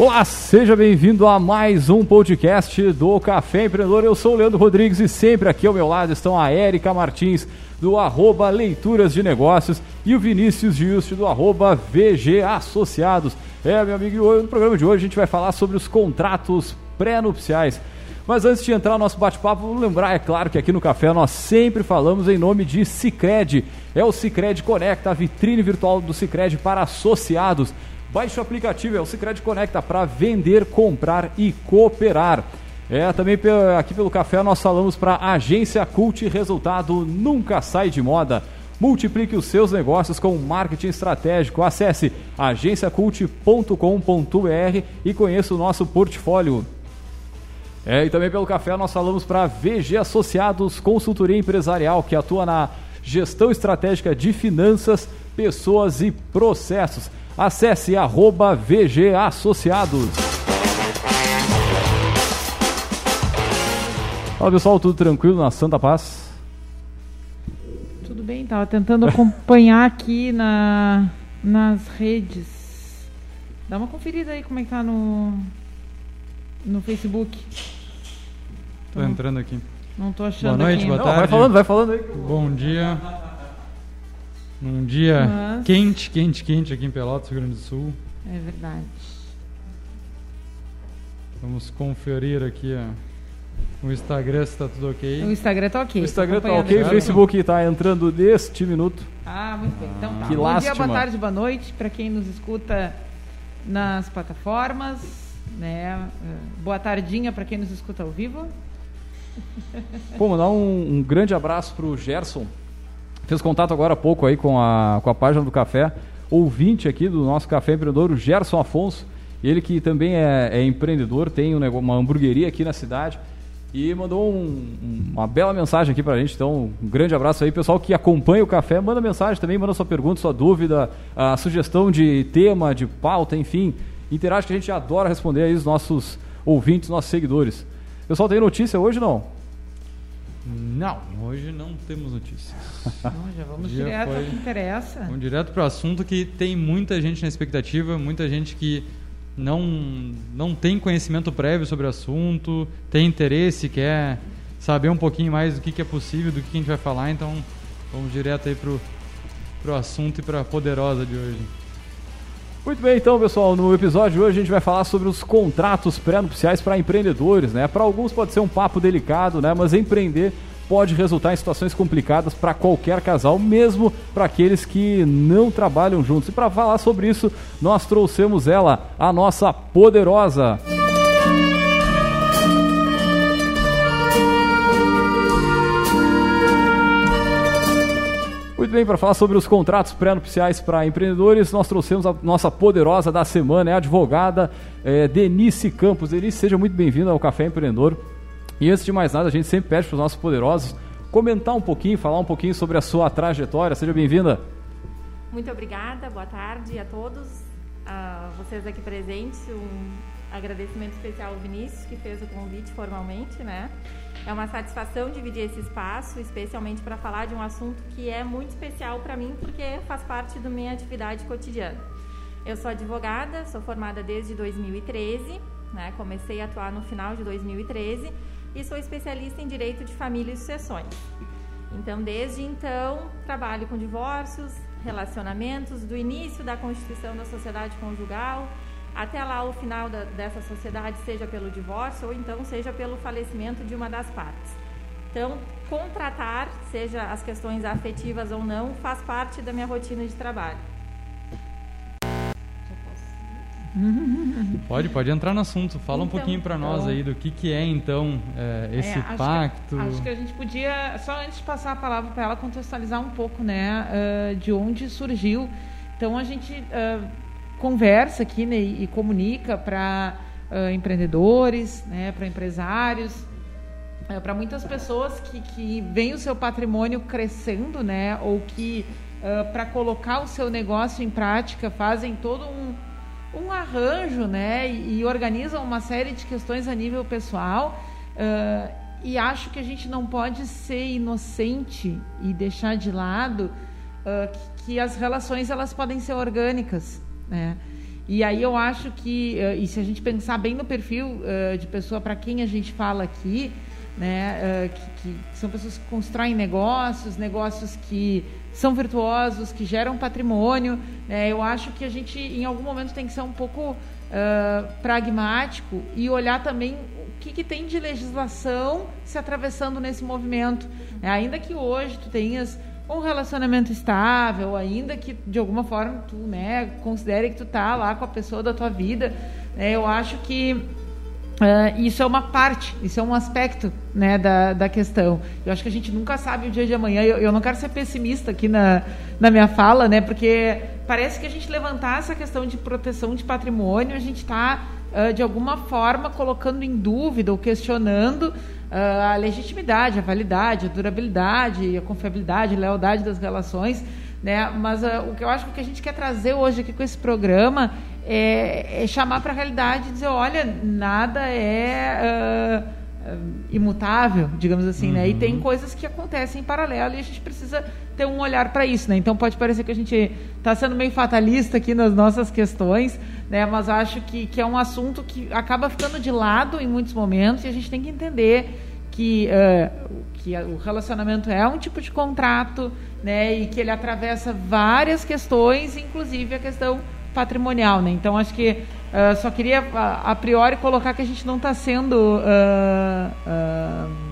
Olá, seja bem-vindo a mais um podcast do Café Empreendedor. Eu sou o Leandro Rodrigues e sempre aqui ao meu lado estão a Érica Martins, do arroba Leituras de Negócios, e o Vinícius Juste, do arroba VG Associados. É, meu amigo, no programa de hoje a gente vai falar sobre os contratos pré-nupciais. Mas antes de entrar no nosso bate-papo, vamos lembrar, é claro, que aqui no Café nós sempre falamos em nome de Cicred. É o Cicred Conecta, a vitrine virtual do Cicred para associados. Baixe o aplicativo, é o Cicred Conecta para vender, comprar e cooperar. É, também aqui pelo café nós falamos para Agência Cult, resultado nunca sai de moda. Multiplique os seus negócios com marketing estratégico. Acesse agenciacult.com.br e conheça o nosso portfólio. É, e também pelo café nós falamos para VG Associados Consultoria Empresarial, que atua na gestão estratégica de finanças, pessoas e processos. Acesse arroba VG Associados. Fala pessoal, tudo tranquilo na Santa Paz? Tudo bem, tava tentando acompanhar aqui na, nas redes. Dá uma conferida aí como é que tá no, no Facebook. Tô entrando aqui. Não tô achando Boa noite, aqui. boa Não, tarde. vai falando, vai falando aí. Bom dia. Num dia Mas- quente, quente, quente aqui em Pelotas, Rio Grande do Sul. É verdade. Vamos conferir aqui ó, o Instagram se tá tudo ok. O Instagram tá ok. O Instagram tá ok, o aqui. Facebook está entrando neste minuto. Ah, muito bem. Então tá. Que Bom lástima. dia, boa tarde, boa noite para quem nos escuta nas plataformas, né? Eh, Boa tardinha para quem nos escuta ao vivo. Pô, mandar um, um grande abraço pro Gerson. Fez contato agora há pouco aí com a, com a página do café. Ouvinte aqui do nosso Café Empreendedor, o Gerson Afonso. Ele que também é, é empreendedor, tem um uma hamburgueria aqui na cidade. E mandou um- um- uma bela mensagem aqui pra gente. Então, um grande abraço aí. Pessoal que acompanha o café, manda mensagem também, manda sua pergunta, sua dúvida, a sugestão de tema, de pauta, enfim. Interage que a gente adora responder aí os nossos ouvintes, nossos seguidores. Pessoal, tem notícia hoje não? Não, hoje não temos notícias. Então, já vamos direto ao foi- que interessa. Vamos direto para o assunto que tem muita gente na expectativa, muita gente que não, não tem conhecimento prévio sobre o assunto, tem interesse, quer saber um pouquinho mais do que, que é possível, do que, que a gente vai falar, então vamos direto aí pro, pro assunto e para a poderosa de hoje. Muito bem, então, pessoal, no episódio de hoje a gente vai falar sobre os contratos pré-nupciais para empreendedores, né? Para alguns pode ser um papo delicado, né? Mas empreender pode resultar em situações complicadas para qualquer casal, mesmo para aqueles que não trabalham juntos. E para falar sobre isso, nós trouxemos ela, a nossa poderosa. Muito bem, para falar sobre os contratos pré-nupciais para empreendedores, nós trouxemos a nossa poderosa da semana, é a advogada eh, Denise Campos. Denise, seja muito bem-vinda ao Café Empreendedor. E antes de mais nada, a gente sempre pede para os nossos poderosos comentar um pouquinho, falar um pouquinho sobre a sua trajetória. Seja bem-vinda. Muito obrigada, boa tarde a todos, a vocês aqui presentes. Um agradecimento especial ao Vinícius, que fez o convite formalmente, né? É uma satisfação dividir esse espaço, especialmente para falar de um assunto que é muito especial para mim, porque faz parte da minha atividade cotidiana. Eu sou advogada, sou formada desde 2013, né? comecei a atuar no final de 2013 e sou especialista em direito de família e sucessões. Então, desde então, trabalho com divórcios, relacionamentos, do início da constituição da sociedade conjugal até lá o final da, dessa sociedade, seja pelo divórcio ou então seja pelo falecimento de uma das partes. Então, contratar, seja as questões afetivas ou não, faz parte da minha rotina de trabalho. Pode, pode entrar no assunto. Fala um Então, pouquinho para nós então. aí do que, que é então é, esse É, acho que- pacto. acho que a gente podia, só antes de passar a palavra para ela, contextualizar um pouco, né, ah, de onde surgiu. Então a gente ah, conversa aqui né, e, comunica para empreendedores, né, para empresários, para muitas pessoas que, que veem o seu patrimônio crescendo, né, ou que para colocar o seu negócio em prática fazem todo um, um arranjo, né, e, e organizam uma série de questões a nível pessoal. ah, e acho que a gente não pode ser inocente e deixar de lado ah, que, que as relações elas podem ser orgânicas, né? E aí eu acho que, uh, e se a gente pensar bem no perfil uh, de pessoa para quem a gente fala aqui, né, uh, que, que, são pessoas que constroem negócios, negócios que são virtuosos, que geram patrimônio, né, eu acho que a gente, em algum momento, tem que ser um pouco pragmático e olhar também o que, que, tem de legislação se atravessando nesse movimento. Né, ainda que hoje tu tenhas um relacionamento estável, ainda que de alguma forma tu né, considere que tu tá lá com a pessoa da tua vida, né, eu acho que uh, isso é uma parte, isso é um aspecto né, da, da questão. Eu acho que a gente nunca sabe o dia de amanhã. Eu, eu não quero ser pessimista aqui na, na minha fala, né, porque parece que a gente levantar essa questão de proteção de patrimônio, a gente está, uh, de alguma forma, colocando em dúvida ou questionando ah, a legitimidade, a validade, a durabilidade, a confiabilidade, a lealdade das relações. Né? Mas uh, o que eu acho que o que a gente quer trazer hoje aqui com esse programa é, é chamar para a realidade e dizer, olha, nada é uh, imutável, digamos assim, uhum. né? E tem uhum. coisas que acontecem em paralelo e a gente precisa ter um olhar para isso, né? Então pode parecer que a gente está sendo meio fatalista aqui nas nossas questões, né? Mas acho que, que é um assunto que acaba ficando de lado em muitos momentos e a gente tem que entender que, uh, que o relacionamento é um tipo de contrato, né? E que ele atravessa várias questões, inclusive a questão patrimonial, né? Então acho que uh, só queria a, a, priori colocar que a gente não está sendo uh,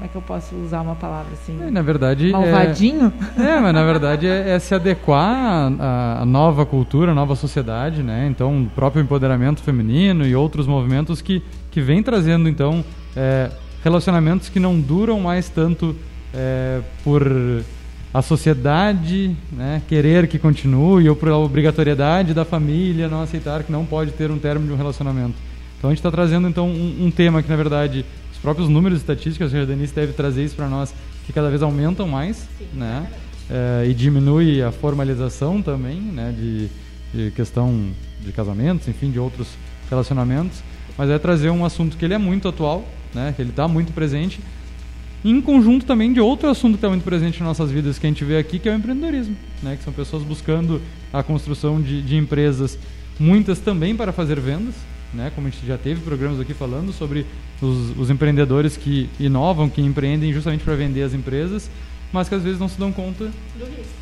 como é que eu posso usar uma palavra assim? É, na verdade. Malvadinho? É, é mas na verdade é, é se adequar à, à, nova cultura, à nova sociedade, né? Então, o próprio empoderamento feminino e outros movimentos que, que vem trazendo, então, é, relacionamentos que não duram mais tanto é, por a sociedade né, querer que continue ou por obrigatoriedade da família não aceitar que não pode ter um término de um relacionamento. Então a gente está trazendo então um, um, tema que na verdade próprios números estatísticos, a Denise deve trazer isso para nós, que cada vez aumentam mais, Sim, né? É, e diminui a formalização também, né? De, de questão de casamentos, enfim, de outros relacionamentos. Mas é trazer um assunto que ele é muito atual, né? Que ele está muito presente, em conjunto também de outro assunto que está muito presente em nossas vidas que a gente vê aqui, que é o empreendedorismo, né? Que são pessoas buscando a construção de, de empresas, muitas também para fazer vendas, né? Como a gente já teve programas aqui falando sobre os, os empreendedores que inovam, que empreendem justamente para vender as empresas, mas que às vezes não se dão conta Do risco.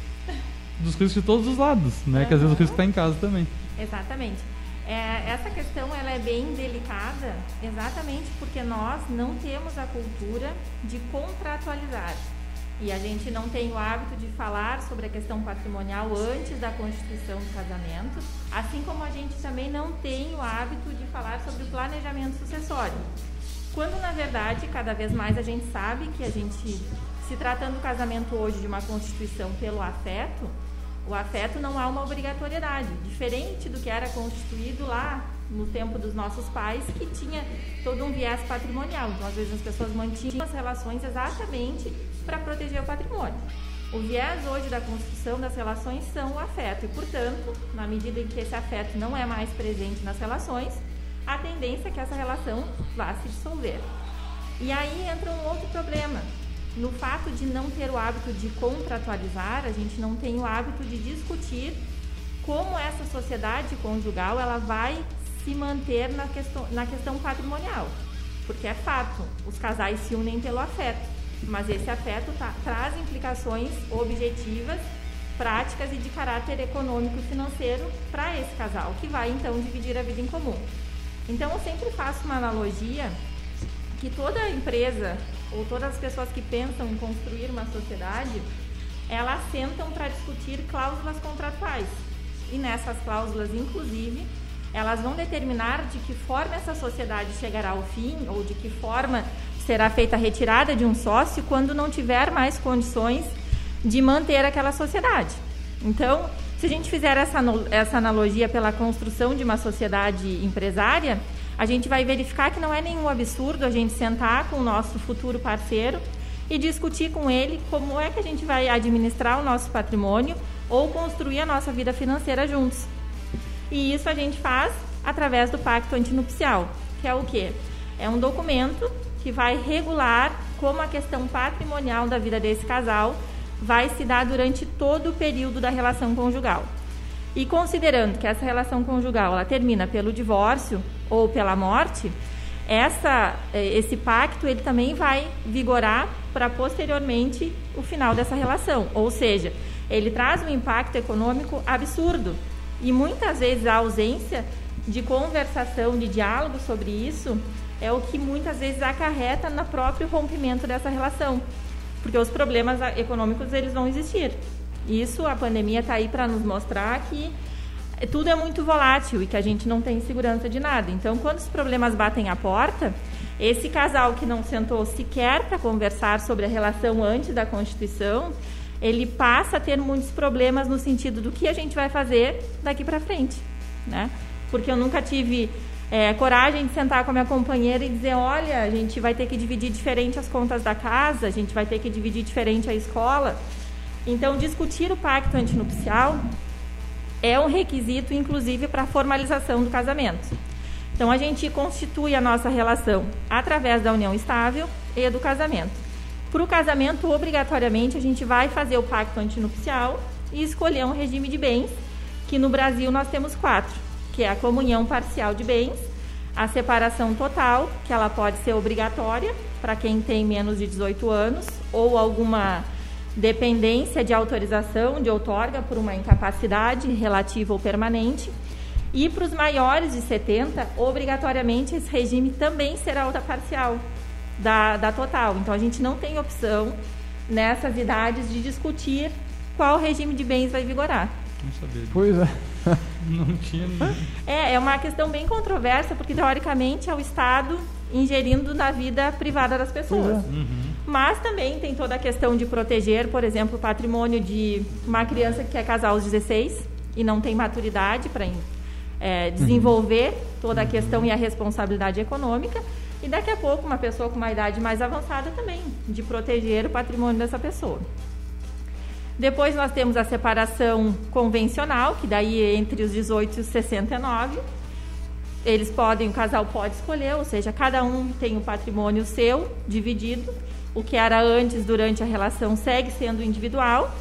dos riscos de todos os lados, né? Uhum. Que às vezes o risco está em casa também. Exatamente. É, essa questão ela é bem delicada, exatamente porque nós não temos a cultura de contratualizar. E a gente não tem o hábito de falar sobre a questão patrimonial antes da constituição do casamento, assim como a gente também não tem o hábito de falar sobre o planejamento sucessório. Quando na verdade, cada vez mais a gente sabe que a gente, se tratando do casamento hoje de uma constituição pelo afeto, o afeto não há uma obrigatoriedade, diferente do que era constituído lá no tempo dos nossos pais, que tinha todo um viés patrimonial. Então, às vezes, as pessoas mantinham as relações exatamente para proteger o patrimônio. O viés hoje da construção das relações são o afeto, e, portanto, na medida em que esse afeto não é mais presente nas relações, a tendência é que essa relação vá se dissolver. E aí entra um outro problema. No fato de não ter o hábito de contratualizar, a gente não tem o hábito de discutir como essa sociedade conjugal ela vai se manter na questão, na questão patrimonial. Porque é fato, os casais se unem pelo afeto, mas esse afeto tá, traz implicações objetivas, práticas e de caráter econômico e financeiro para esse casal, que vai então dividir a vida em comum. Então eu sempre faço uma analogia que toda empresa ou todas as pessoas que pensam em construir uma sociedade, elas sentam para discutir cláusulas contratuais. E nessas cláusulas, inclusive, elas vão determinar de que forma essa sociedade chegará ao fim ou de que forma será feita a retirada de um sócio quando não tiver mais condições de manter aquela sociedade. Então, se a gente fizer essa, essa analogia pela construção de uma sociedade empresária, a gente vai verificar que não é nenhum absurdo a gente sentar com o nosso futuro parceiro e discutir com ele como é que a gente vai administrar o nosso patrimônio ou construir a nossa vida financeira juntos. E isso a gente faz através do pacto antinupcial, que é o quê? É um documento que vai regular como a questão patrimonial da vida desse casal vai se dar durante todo o período da relação conjugal. E considerando que essa relação conjugal ela termina pelo divórcio ou pela morte, essa, eh, esse pacto ele também vai vigorar para posteriormente o final dessa relação. Ou seja, ele traz um impacto econômico absurdo. E muitas vezes a ausência de conversação, de diálogo sobre isso, é o que muitas vezes acarreta no próprio rompimento dessa relação. Porque os problemas econômicos eles vão existir. Isso a pandemia está aí para nos mostrar que tudo é muito volátil e que a gente não tem segurança de nada. Então, quando os problemas batem à porta, esse casal que não sentou sequer para conversar sobre a relação antes da Constituição, ele passa a ter muitos problemas no sentido do que a gente vai fazer daqui para frente, né? Porque eu nunca tive é, coragem de sentar com a minha companheira e dizer, olha, a gente vai ter que dividir diferente as contas da casa, a gente vai ter que dividir diferente a escola. Então, discutir o pacto antinupcial é um requisito, inclusive, para a formalização do casamento. Então, a gente constitui a nossa relação através da união estável e do casamento. Para o casamento, obrigatoriamente, a gente vai fazer o pacto antinupcial e escolher um regime de bens, que no Brasil nós temos quatro, que é a comunhão parcial de bens, a separação total, que ela pode ser obrigatória para quem tem menos de 18 anos, ou alguma dependência de autorização de outorga por uma incapacidade relativa ou permanente. E para os maiores de 70, obrigatoriamente esse regime também será outra parcial da, da total. Então a gente não tem opção nessas idades de discutir qual regime de bens vai vigorar. Não sabia. Pois é. Não tinha. É, é uma questão bem controversa, porque teoricamente é o Estado ingerindo na vida privada das pessoas. Uhum. Mas também tem toda a questão de proteger, por exemplo, o patrimônio de uma criança que quer casar aos 16 e não tem maturidade para é, desenvolver toda a questão e a responsabilidade econômica. E daqui a pouco, uma pessoa com uma idade mais avançada também, de proteger o patrimônio dessa pessoa. Depois nós temos a separação convencional, que daí é entre os 18 e os 69. Eles podem, o casal pode escolher, ou seja, cada um tem o patrimônio seu dividido. O que era antes, durante a relação, segue sendo individual.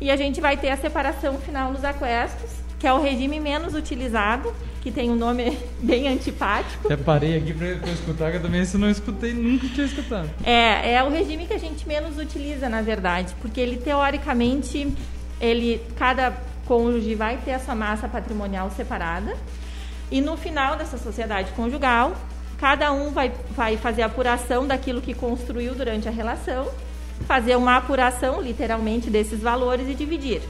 E a gente vai ter a separação final nos aquestos, que é o regime menos utilizado, que tem um nome bem antipático. Até parei aqui para escutar, que eu também isso não escutei, nunca tinha escutado. É, é o regime que a gente menos utiliza, na verdade, porque ele teoricamente, ele cada cônjuge vai ter a sua massa patrimonial separada e no final dessa sociedade conjugal, cada um vai, vai fazer a apuração daquilo que construiu durante a relação, fazer uma apuração, literalmente, desses valores e dividir.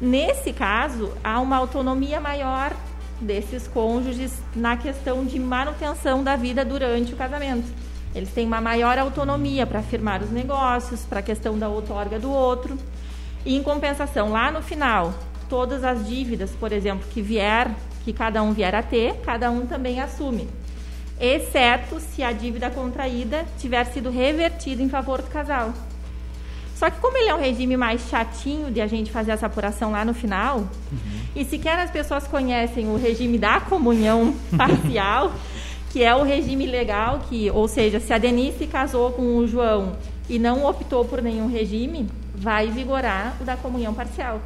Nesse caso, há uma autonomia maior desses cônjuges na questão de manutenção da vida durante o casamento. Eles têm uma maior autonomia para firmar os negócios, para a questão da outorga do outro. E em compensação, lá no final, todas as dívidas, por exemplo, que vier, que cada um vier a ter, cada um também assume. Exceto se a dívida contraída tiver sido revertida em favor do casal. Só que como ele é um regime mais chatinho de a gente fazer essa apuração lá no final, uhum. e sequer as pessoas conhecem o regime da comunhão parcial, que é o regime legal, que, ou seja, se a Denise casou com o João e não optou por nenhum regime, vai vigorar o da comunhão parcial.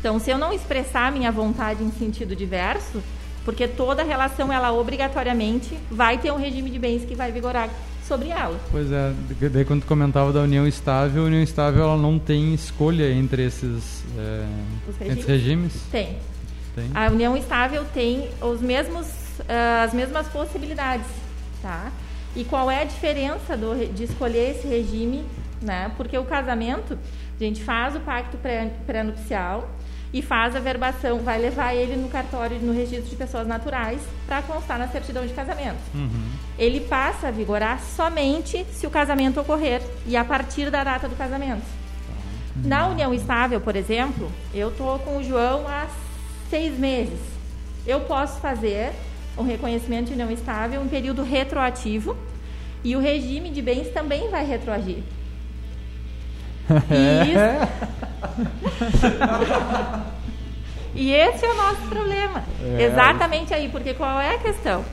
Então, se eu não expressar minha vontade em sentido diverso, porque toda relação, ela obrigatoriamente vai ter um regime de bens que vai vigorar sobre ela. Pois é, daí quando comentava da união estável, a união estável ela não tem escolha entre esses, é, regimes? Entre regimes? Tem. tem. A união estável tem os mesmos, uh, as mesmas possibilidades, tá? E qual é a diferença do, de escolher esse regime, né? Porque o casamento, a gente faz o pacto pré-nupcial, pré e faz a verbação, vai levar ele no cartório, no registro de pessoas naturais, para constar na certidão de casamento. Uhum. Ele passa a vigorar somente se o casamento ocorrer e a partir da data do casamento. Uhum. Na união estável, por exemplo, eu tô com o João há seis meses. Eu posso fazer um reconhecimento de união estável em período retroativo e o regime de bens também vai retroagir. E esse é o nosso problema. É. Exatamente aí, porque qual é a questão?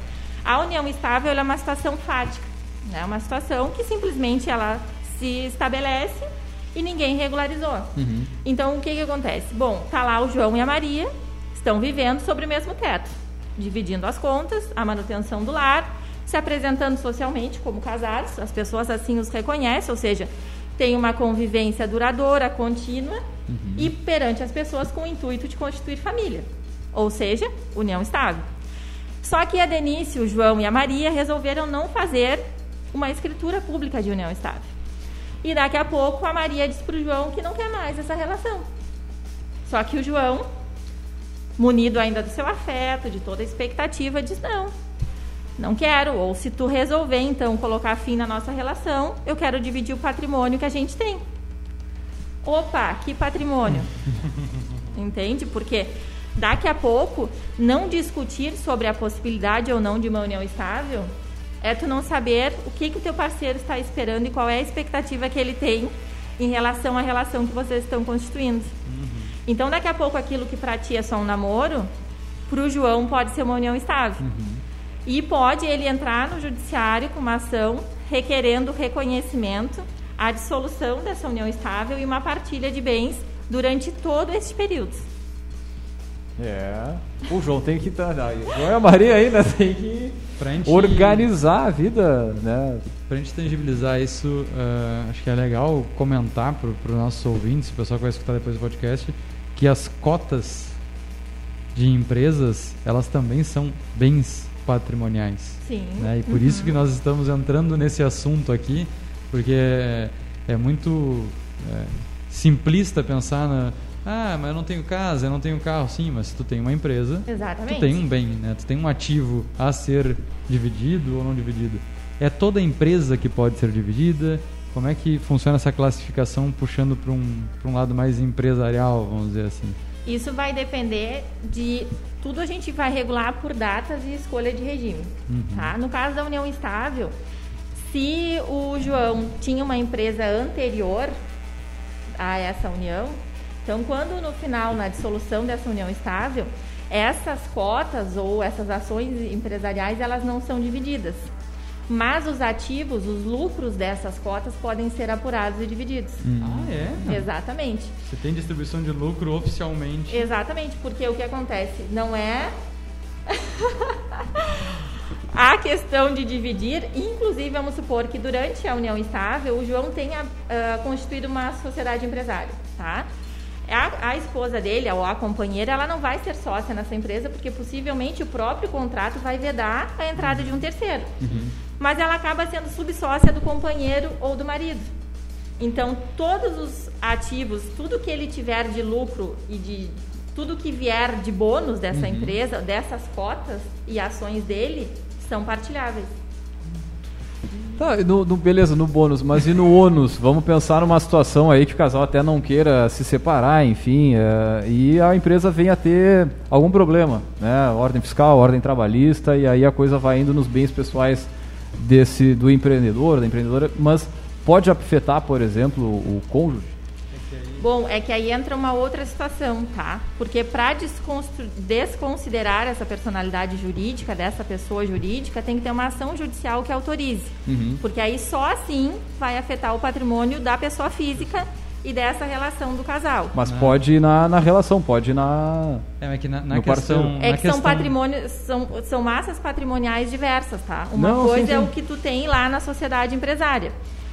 A união estável é uma situação fática, é né? uma situação que simplesmente ela se estabelece e ninguém regularizou. Então, o que, que acontece? Bom, tá lá o João e a Maria, estão vivendo sobre o mesmo teto, dividindo as contas, a manutenção do lar, se apresentando socialmente como casados, as pessoas assim os reconhecem, ou seja, tem uma convivência duradoura, contínua e perante as pessoas com o intuito de constituir família, ou seja, união estável. Só que a Denise, o João e a Maria resolveram não fazer uma escritura pública de união estável. E daqui a pouco a Maria diz para o João que não quer mais essa relação. Só que o João, munido ainda do seu afeto, de toda a expectativa, diz não. Não quero. Ou se tu resolver então colocar fim na nossa relação, eu quero dividir o patrimônio que a gente tem. Opa, que patrimônio? Entende? Porque daqui a pouco não discutir sobre a possibilidade ou não de uma união estável é tu não saber o que que o teu parceiro está esperando e qual é a expectativa que ele tem em relação à relação que vocês estão constituindo. Então, daqui a pouco, aquilo que para ti é só um namoro, para o João pode ser uma união estável. E pode ele entrar no judiciário com uma ação requerendo reconhecimento, a dissolução dessa união estável e uma partilha de bens durante todo esse período. É. O João tem que estar. Tá, o João e a Maria ainda tem que Pra gente, organizar a vida, né? pra gente tangibilizar isso, ah, acho que é legal comentar para os nossos ouvintes, o pessoal que vai escutar depois do podcast, que as cotas de empresas, elas também são bens patrimoniais. Sim. né? E por isso que nós estamos entrando nesse assunto aqui, porque é, é muito é, simplista pensar na ah, mas eu não tenho casa, eu não tenho carro, sim, mas se tu tem uma empresa, Exatamente. tu tem um bem, né? Tu tem um ativo a ser dividido ou não dividido. É toda empresa que pode ser dividida? Como é que funciona essa classificação puxando para um, pra um lado mais empresarial, vamos dizer assim? Isso vai depender de tudo a gente vai regular por datas e escolha de regime, tá? No caso da união estável, se o João tinha uma empresa anterior a essa união, então quando no final na dissolução dessa união estável, essas cotas ou essas ações empresariais elas não são divididas. Mas os ativos, os lucros dessas cotas podem ser apurados e divididos. Ah, é? Exatamente. Você tem distribuição de lucro oficialmente. Exatamente, porque o que acontece não é a questão de dividir, inclusive vamos supor que durante a união estável o João tenha ah, constituído uma sociedade empresária, tá? A, a esposa dele, ou a companheira, ela não vai ser sócia nessa empresa, porque possivelmente o próprio contrato vai vedar a entrada de um terceiro. Mas ela acaba sendo subsócia do companheiro ou do marido. Então, todos os ativos, tudo que ele tiver de lucro e de tudo que vier de bônus dessa empresa, dessas cotas e ações dele, são partilháveis. Tá, no, no- beleza, no bônus, mas e no ônus? Vamos pensar numa situação aí que o casal até não queira se separar, enfim, é, e a empresa venha a ter algum problema, né? Ordem fiscal, ordem trabalhista, e aí a coisa vai indo nos bens pessoais desse do empreendedor, da empreendedora, mas pode afetar, por exemplo, o cônjuge? Bom, é que aí entra uma outra situação, tá? Porque para desconsiderar essa personalidade jurídica dessa pessoa jurídica, tem que ter uma ação judicial que autorize. Porque aí só assim vai afetar o patrimônio da pessoa física e dessa relação do casal. Mas pode ir na, na relação, pode ir na. É, mas que na, na No parceiro. questão. É na que são questão- patrimônios, são, são massas patrimoniais diversas, tá? Uma Não, coisa sim, é sim. o que tu tem lá na sociedade empresária.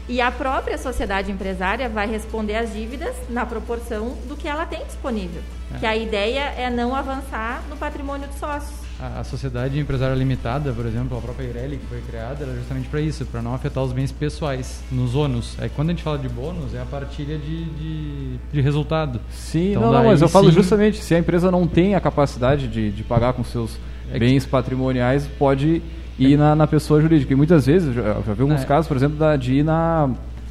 E a própria sociedade empresária vai responder às dívidas na proporção do que ela tem disponível. Que a ideia é não avançar no patrimônio dos sócios. A, a sociedade empresária limitada, por exemplo, a própria Ireli que foi criada, era justamente para isso, para não afetar os bens pessoais nos ônus. Aí quando a gente fala de bônus, é a partilha de, de, de resultado. Sim, Então, não, não, mas eu falo justamente, se a empresa não tem a capacidade de, de pagar com seus É que- bens patrimoniais, pode ir na, na pessoa jurídica. E muitas vezes, eu já, eu já vi alguns É. casos, por exemplo, da, de ir na,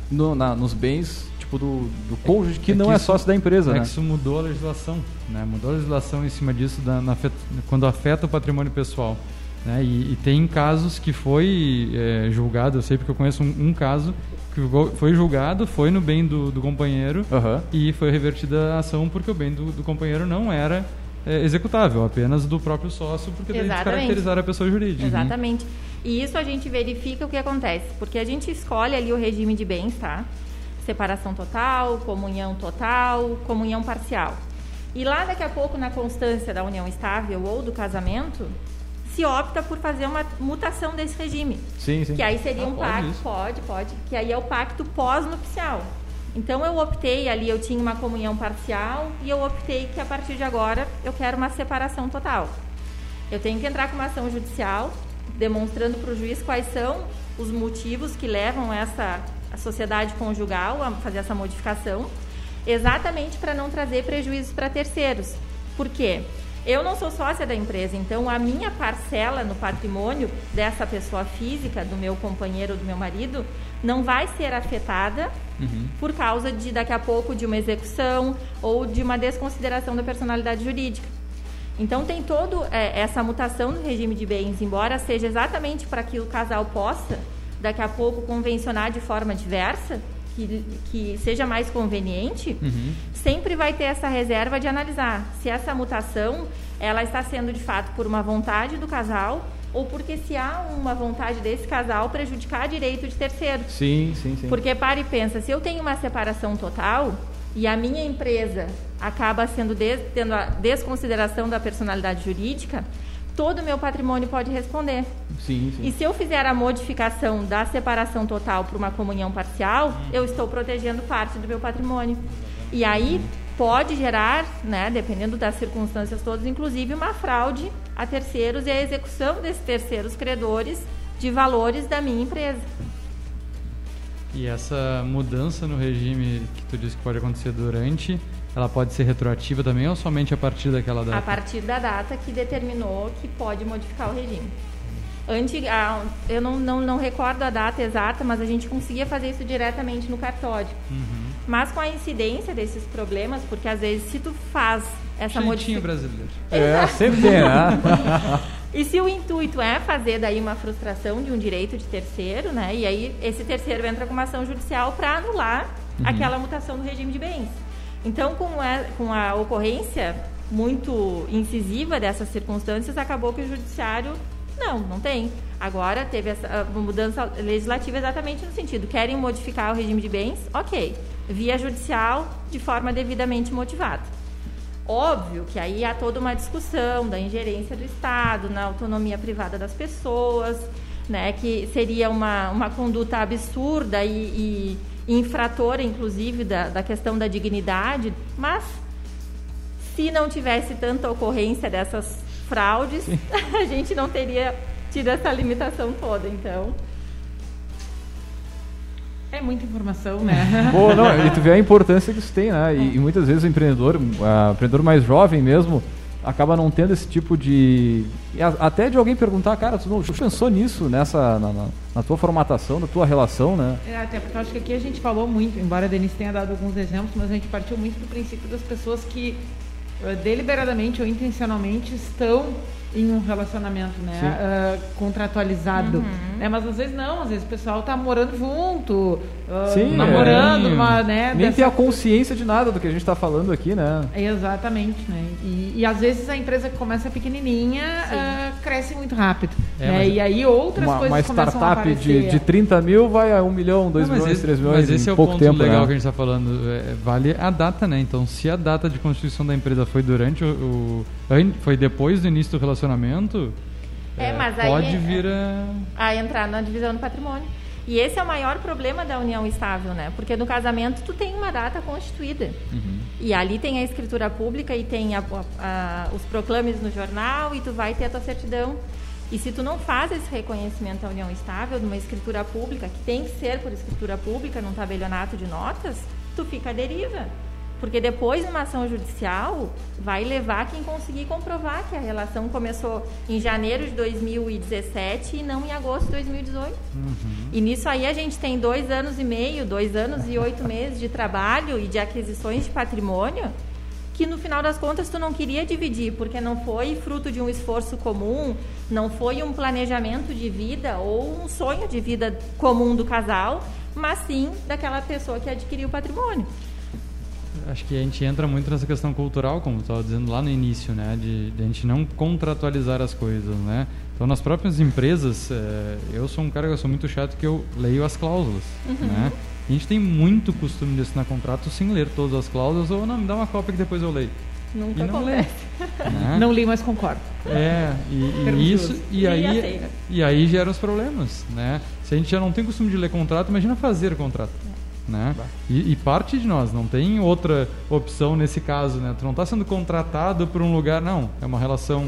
no- na- nos bens tipo do, do cônjuge que É não que é isso- sócio da empresa, é né? que isso mudou a legislação, né? Mudou a legislação em cima disso da- na quando afeta o patrimônio pessoal. Né? E, e tem casos que foi é, julgado, eu sei porque eu conheço um, um caso que foi julgado, foi no bem do, do companheiro Aham. e foi revertida a ação porque o bem do, do companheiro não era é, executável, apenas do próprio sócio, porque daí Exatamente. descaracterizaram a pessoa jurídica. Exatamente. E isso a gente verifica o que acontece, porque a gente escolhe ali o regime de bens, tá? Separação total, comunhão total, comunhão parcial. E lá daqui a pouco, na constância da união estável ou do casamento, se opta por fazer uma mutação desse regime. Sim, sim. Que aí seria Ah, um pode pacto, isso? pode, pode, que aí é o pacto pós-nupcial. Então eu optei ali, eu tinha uma comunhão parcial e eu optei que a partir de agora eu quero uma separação total. Eu tenho que entrar com uma ação judicial, demonstrando para o juiz quais são os motivos que levam essa a sociedade conjugal a fazer essa modificação, exatamente para não trazer prejuízos para terceiros. Por quê? Eu não sou sócia da empresa, então a minha parcela no patrimônio dessa pessoa física, do meu companheiro ou do meu marido, não vai ser afetada por causa de daqui a pouco de uma execução ou de uma desconsideração da personalidade jurídica. Então tem todo é, essa mutação no regime de bens, embora seja exatamente para que o casal possa daqui a pouco convencionar de forma diversa, que, que seja mais conveniente, sempre vai ter essa reserva de analisar se essa mutação ela está sendo de fato por uma vontade do casal ou porque se há uma vontade desse casal prejudicar direito de terceiro. Sim, sim, sim. Porque para e pensa, se eu tenho uma separação total e a minha empresa acaba sendo des, tendo a desconsideração da personalidade jurídica, todo o meu patrimônio pode responder. Sim, sim. E se eu fizer a modificação da separação total para uma comunhão parcial, eu estou protegendo parte do meu patrimônio. E aí pode gerar, né, dependendo das circunstâncias todas, inclusive uma fraude a terceiros e a execução desses terceiros credores de valores da minha empresa. E essa mudança no regime que tu disse que pode acontecer durante, ela pode ser retroativa também ou somente a partir daquela data? a partir da data que determinou que pode modificar o regime. Antig, ah, eu não, não, não recordo a data exata, mas a gente conseguia fazer isso diretamente no cartório. Uhum. Mas com a incidência desses problemas, porque às vezes se tu faz essa modificação... brasileiro. É, sempre tem, né? E se o intuito é fazer daí uma frustração de um direito de terceiro, né? E aí esse terceiro entra com uma ação judicial para anular aquela mutação do regime de bens. Então, com a, com a ocorrência muito incisiva dessas circunstâncias, acabou que o judiciário não, não tem. Agora teve essa mudança legislativa exatamente no sentido, querem modificar o regime de bens? OK. Via judicial de forma devidamente motivada. Óbvio que aí há toda uma discussão da ingerência do Estado na autonomia privada das pessoas, né, que seria uma, uma conduta absurda e, e infratora, inclusive, da, da questão da dignidade, mas se não tivesse tanta ocorrência dessas fraudes, a gente não teria tido essa limitação toda. Então, É muita informação, né? Pô, não, e tu vê a importância que isso tem, né? E, e muitas vezes o empreendedor, o empreendedor mais jovem mesmo, acaba não tendo esse tipo de. Até de alguém perguntar, cara, tu não pensou nisso nessa. Na, na- na tua formatação, na tua relação, né? É, até porque eu acho que aqui a gente falou muito, embora a Denise tenha dado alguns exemplos, mas a gente partiu muito do princípio das pessoas que eh, deliberadamente ou intencionalmente estão em um relacionamento, né, ah, contratualizado, né, mas às vezes não, às vezes o pessoal tá morando junto, ah, Sim, namorando, é. uma, né, Nem dessa- ter a consciência de nada do que a gente tá falando aqui, né? Exatamente, né? E, e às vezes a empresa que começa pequenininha ah, cresce muito rápido, É, né? E aí outras Uma, coisas uma começam a startup de, de 30 mil vai a 1 milhão, 2 Não, mas milhões, esse- 3 milhões Mas esse em é o pouco ponto tempo, legal né? que a gente está falando. É, vale a data, né? Então, se a data de constituição da empresa foi durante o, o- foi depois do início do relacionamento, É, é, mas aí pode é- vir a... a entrar na divisão do patrimônio. E esse é o maior problema da união estável, né? Porque no casamento tu tem uma data constituída. E ali tem a escritura pública e tem a- a- os proclames no jornal e tu vai ter a tua certidão. E se tu não faz esse reconhecimento da união estável de uma escritura pública, que tem que ser por escritura pública, num tabelionato de notas, tu fica à deriva. Porque depois, numa ação judicial, vai levar quem conseguir comprovar que a relação começou em janeiro de 2017 e não em agosto de 2018. E nisso aí a gente tem dois anos e meio, dois anos e oito meses de trabalho e de aquisições de patrimônio que no final das contas tu não queria dividir, porque não foi fruto de um esforço comum, não foi um planejamento de vida ou um sonho de vida comum do casal, mas sim daquela pessoa que adquiriu o patrimônio. Acho que a gente entra muito nessa questão cultural, como estava dizendo lá no início, né? De, de a gente não contratualizar as coisas, né? Então, nas próprias empresas, eh, eu sou um cara que eu sou muito chato que eu leio as cláusulas, né? A gente tem muito costume de assinar contrato sem ler todas as cláusulas ou não, me dá uma cópia que depois eu leio. Nunca E não lê. acontece. né? Não li, mas concordo. É, e, e isso e E aí aceita. e aí gera os problemas, né? Se a gente já não tem costume de ler contrato, imagina fazer contrato, né? E, e parte de nós não tem outra opção nesse caso, né? Tu não está sendo contratado por um lugar, não. É uma relação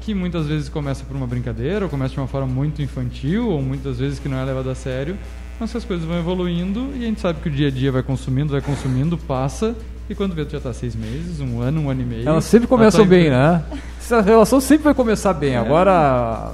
que muitas vezes começa por uma brincadeira, ou começa de uma forma muito infantil, ou muitas vezes que não é levada a sério, mas as coisas vão evoluindo e a gente sabe que o dia a dia vai consumindo, vai consumindo, passa, e quando vê tu já está seis meses, um ano, um ano e meio. Elas sempre tua começam bem, né? Essa relação sempre vai começar bem. É. Agora,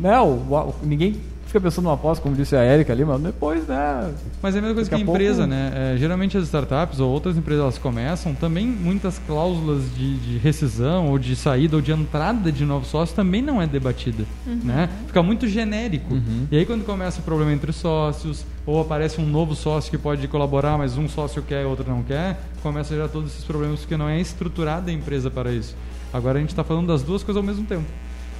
né, o, o- ninguém fica pensando numa aposta, como disse a Erika ali, mas depois, né? Mas é a mesma coisa que a empresa, pouco- né? É, geralmente as startups ou outras empresas elas começam também muitas cláusulas de, de rescisão ou de saída ou de entrada de novos sócios também não é debatida, né? Fica muito genérico. Uhum. E aí quando começa o problema entre sócios ou aparece um novo sócio que pode colaborar, mas um sócio quer e outro não quer, começa a gerar todos esses problemas porque não é estruturada a empresa para isso. Agora a gente está falando das duas coisas ao mesmo tempo.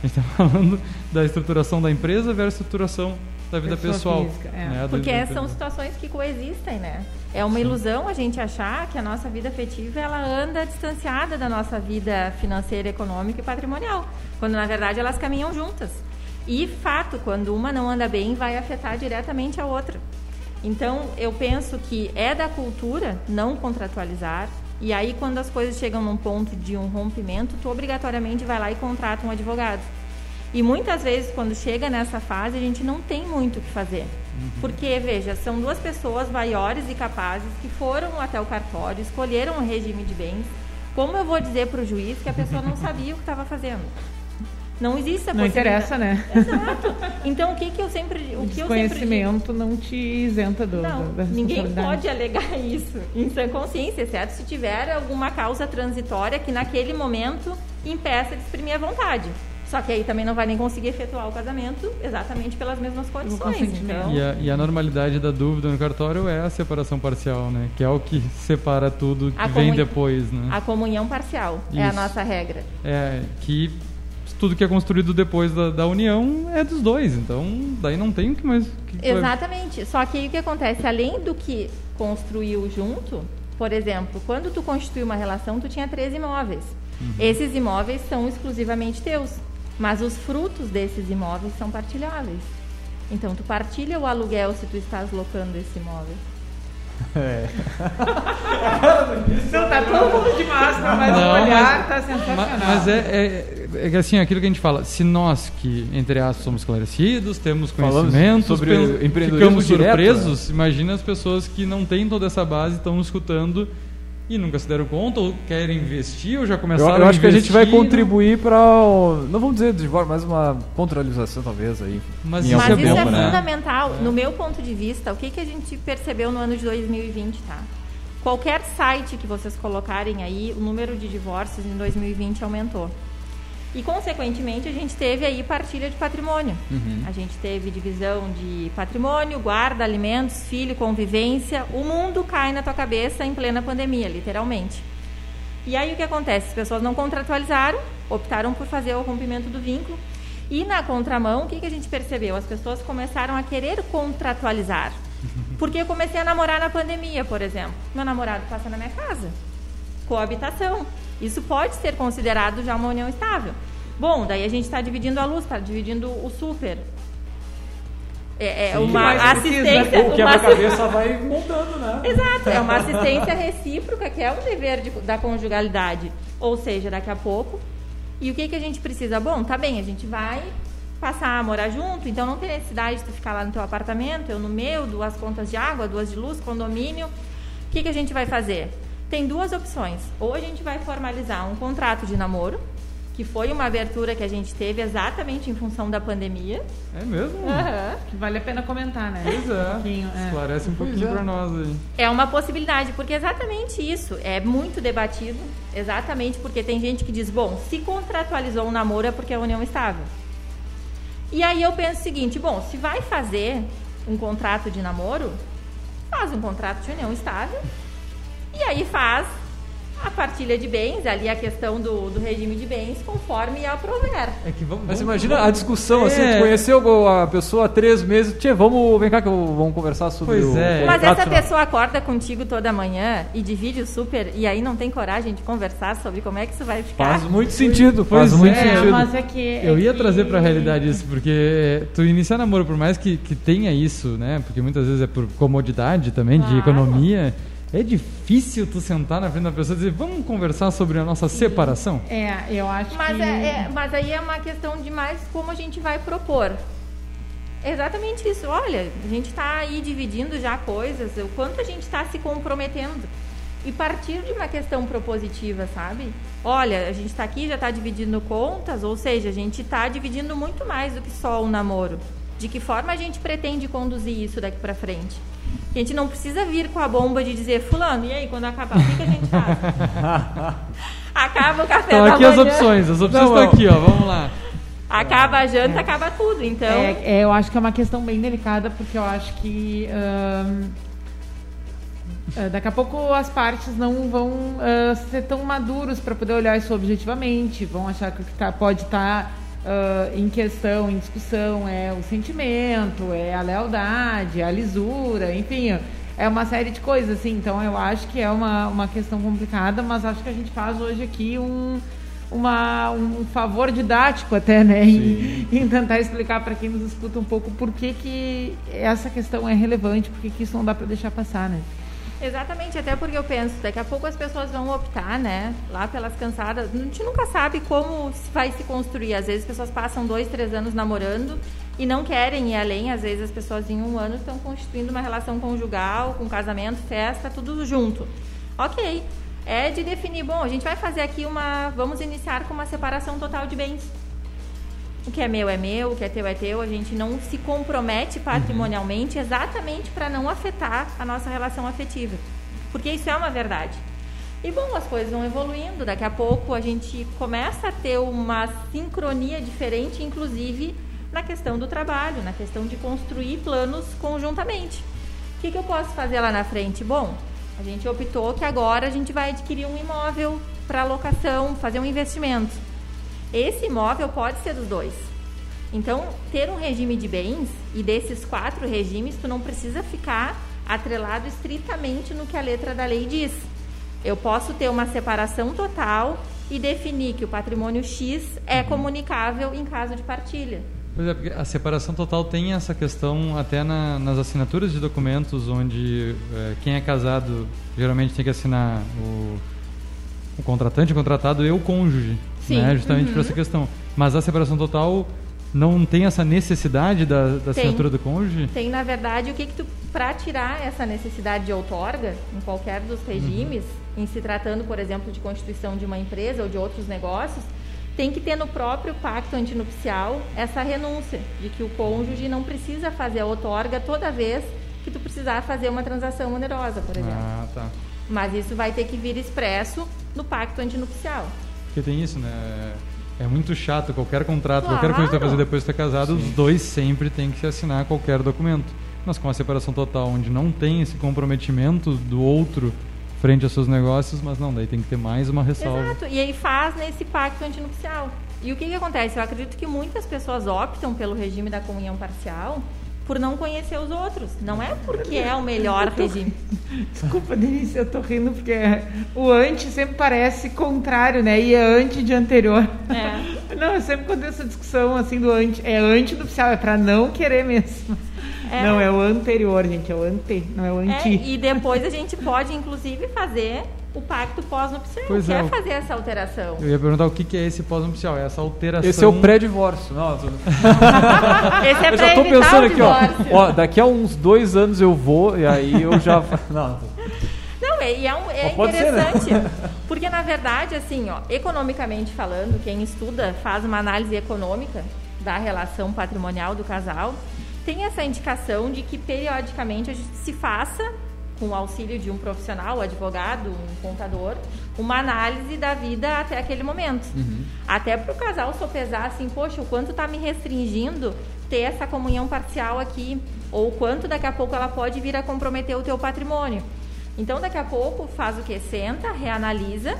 A gente está falando da estruturação da empresa versus a estruturação da vida Pessoa pessoal. física, é. né, Porque do são situações que coexistem, né? É uma ilusão a gente achar que a nossa vida afetiva ela anda distanciada da nossa vida financeira, econômica e patrimonial, quando na verdade elas caminham juntas. E fato, quando uma não anda bem, vai afetar diretamente a outra. Então, eu penso que é da cultura não contratualizar. E aí, quando as coisas chegam num ponto de um rompimento, tu obrigatoriamente vai lá e contrata um advogado. E muitas vezes, quando chega nessa fase, a gente não tem muito o que fazer. Porque, veja, são duas pessoas maiores e capazes que foram até o cartório, escolheram o regime de bens. Como eu vou dizer para o juiz que a pessoa não sabia o que estava fazendo? Não existe a Não possibilidade. interessa, né? Exato. Então, o que, que eu sempre. O O que eu sempre digo? desconhecimento não te isenta do, Não, da ninguém pode alegar isso em sã consciência, exceto se tiver alguma causa transitória que naquele momento impeça de exprimir a vontade. Só que aí também não vai nem conseguir efetuar o casamento exatamente pelas mesmas condições. Então, E a, e a normalidade da dúvida no cartório é a separação parcial, né? Que é o que separa tudo que A vem depois, né? a comunhão parcial é a Isso. nossa regra. É que tudo que é construído depois da, da união é dos dois, então daí não tem o que mais... que Exatamente. Só que aí o que acontece? Além do que construiu junto, por exemplo, quando tu constitui uma relação, tu tinha três imóveis. Uhum. Esses imóveis são exclusivamente teus, mas os frutos desses imóveis são partilháveis. Então, tu partilha o aluguel se tu estás locando esse imóvel. É. Não, tá todo mundo de máscara, mas Não, o olhar mas- tá sensacional. Ma- Mas é, é, é assim, aquilo que a gente fala, se nós que, entre aspas, somos esclarecidos, temos sobre pen- empreendedorismo ficamos direto, surpresos, imagina as pessoas que não têm toda essa base, estão nos escutando e nunca se deram conta, ou querem investir, ou já Eu, começaram eu acho que a gente vai investir, contribuir para, não vamos dizer divórcio, mas uma contratualização talvez aí. Mas isso Mas isso é tempo, né? fundamental. No meu ponto de vista, o que, que a gente percebeu no ano de 2020, tá? Qualquer site que vocês colocarem aí, o número de divórcios em 2020 aumentou. E, consequentemente, a gente teve aí partilha de patrimônio. A gente teve divisão de patrimônio, guarda, alimentos, filho, convivência. O mundo cai na tua cabeça em plena pandemia, literalmente. E aí o que acontece? As pessoas não contratualizaram, optaram por fazer o rompimento do vínculo. E na contramão, o que, que a gente percebeu? As pessoas começaram a querer contratualizar. Porque eu comecei a namorar na pandemia, por exemplo. Meu namorado passa na minha casa. Coabitação. Isso pode ser considerado já uma união estável. Bom, daí a gente está dividindo a luz, está dividindo o super. É, é Sim. Uma que mais precisa, assistência. O uma quebra-cabeça vai montando, né? Exato, é uma assistência recíproca que é um dever de- da conjugalidade. Ou seja, daqui a pouco. E o que, que a gente precisa? Bom, tá bem, a gente vai passar a morar junto, então não tem necessidade de tu ficar lá no teu apartamento, eu no meu, duas contas de água, duas de luz, condomínio. O que, que a gente vai fazer? Tem duas opções. Ou a gente vai formalizar um contrato de namoro, que foi uma abertura que a gente teve exatamente em função da pandemia. É mesmo? Aham. Que vale a pena comentar, né? Pois é. pouquinho, é. Esclarece um Pois pouquinho é. pra nós aí. É uma possibilidade, porque é exatamente isso. É muito debatido, exatamente porque tem gente que diz, bom, se contratualizou um namoro é porque é união estável. E aí eu penso o seguinte, bom, se vai fazer um contrato de namoro, faz um contrato de união estável e aí faz a partilha de bens, ali a questão do, do regime de bens, conforme aprouver. É que vamos, Mas vamos- imagina a discussão assim, É. tu conheceu a pessoa há três meses, tchê, vamos, vem cá que eu- vamos conversar sobre Pois o é. Mas essa final. pessoa acorda contigo toda manhã e divide o super e aí não tem coragem de conversar sobre como é que isso vai ficar. Faz muito sentido, Pois faz muito é, sentido. mas é que. é Eu ia que- trazer pra realidade isso, porque tu iniciar namoro, por mais que, que tenha isso, né? Porque muitas vezes é por comodidade também, de Claro. economia. É difícil tu sentar na frente da pessoa e dizer, vamos conversar sobre a nossa separação? É, eu acho Mas, que. é, é- mas aí é uma questão de mais como a gente vai propor. Exatamente isso. Olha, a gente está aí dividindo já coisas, o quanto a gente está se comprometendo. E partir de uma questão propositiva, sabe? Olha, a gente está aqui, já está dividindo contas, ou seja, a gente está dividindo muito mais do que só o namoro. De que forma a gente pretende conduzir isso daqui para frente? A gente não precisa vir com a bomba de dizer, fulano, e aí, quando acabar, o que, que a gente faz? Acaba o café Então da aqui as manhã. opções, as opções Não, estão aqui, ó, vamos lá. Acaba a janta, acaba tudo. Então, É, é, eu acho que é uma questão bem delicada, porque eu acho que ah, daqui a pouco as partes não vão ah, ser tão maduros para poder olhar isso objetivamente, vão achar que o que tá- pode estar em questão, em discussão, é o sentimento, é a lealdade, é a lisura, enfim, é uma série de coisas, assim. Então eu acho que é uma, uma questão complicada, mas acho que a gente faz hoje aqui um uma, um favor didático até, né? Em, em tentar explicar para quem nos escuta um pouco por que, que essa questão é relevante, por que, que isso não dá para deixar passar, né? Exatamente, até porque eu penso, daqui a pouco as pessoas vão optar, né? Lá pelas cansadas. A gente nunca sabe como vai se construir. Às vezes as pessoas passam dois, três anos namorando e não querem ir além. Às vezes as pessoas em um ano estão constituindo uma relação conjugal, com casamento, festa, tudo junto. Ok. É de definir, bom, a gente vai fazer aqui uma. Vamos iniciar com uma separação total de bens. O que é meu é meu, o que é teu é teu. A gente não se compromete patrimonialmente exatamente para não afetar a nossa relação afetiva. Porque isso é uma verdade. E bom, as coisas vão evoluindo. Daqui a pouco a gente começa a ter uma sincronia diferente, inclusive na questão do trabalho, na questão de construir planos conjuntamente. O que, que eu posso fazer lá na frente? Bom, a gente optou que agora a gente vai adquirir um imóvel para locação, fazer um investimento. Esse imóvel pode ser dos dois. Então, ter um regime de bens e desses quatro regimes, tu não precisa ficar atrelado estritamente no que a letra da lei diz. Eu posso ter uma separação total e definir que o patrimônio X é comunicável em caso de partilha. Pois é, porque a separação total tem essa questão até na- nas assinaturas de documentos, onde eh, quem é casado geralmente tem que assinar o, o contratante, o contratado e o cônjuge, Sim. né? justamente Uhum. por essa questão. Mas a separação total não tem essa necessidade da, da Tem. assinatura do cônjuge? Tem, na verdade, o que que tu para tirar essa necessidade de outorga em qualquer dos regimes, em se tratando, por exemplo, de constituição de uma empresa ou de outros negócios, tem que ter no próprio pacto antinupcial essa renúncia de que o cônjuge não precisa fazer a outorga toda vez que tu precisar fazer uma transação onerosa, por exemplo. Ah, tá. Mas isso vai ter que vir expresso no pacto antinupcial. Porque tem isso, né? É muito chato, qualquer contrato, Claro. qualquer coisa que você vai fazer depois de estar casado, os dois sempre têm que se assinar qualquer documento. Mas com a separação total, onde não tem esse comprometimento do outro frente aos seus negócios, mas não, daí tem que ter mais uma ressalva. Exato, e aí faz nesse pacto antinupcial. E o que, que acontece? Eu acredito que muitas pessoas optam pelo regime da comunhão parcial por não conhecer os outros. Não é porque é o melhor regime. Desculpa, Denise, eu tô rindo porque o anti sempre parece contrário, né? E é anti de anterior. É. Não, eu sempre quando essa discussão assim do anti, é anti nupcial, é pra não querer mesmo. É. Não, é o anterior, gente, é o ante, não é o É, anti. e depois a gente pode, inclusive, fazer o pacto pós-nupcial, Pois que é, é fazer essa alteração. Eu ia perguntar o que que é esse pós-nupcial, é essa alteração. Esse é o pré-divórcio. Não, tô- Esse é eu já tô pensando aqui, ó. ó. Daqui a uns dois anos eu vou, e aí eu já. Não, Não, é, e é, um- é pode ser, né? interessante. Porque, na verdade, assim, ó, economicamente falando, quem estuda faz uma análise econômica da relação patrimonial do casal, tem essa indicação de que periodicamente a gente se faça, com o auxílio de um profissional, um advogado, um contador, uma análise da vida até aquele momento. Até para o casal sopesar assim, poxa, o quanto está me restringindo ter essa comunhão parcial aqui, ou o quanto daqui a pouco ela pode vir a comprometer o teu patrimônio. Então, daqui a pouco, faz o que? Senta, reanalisa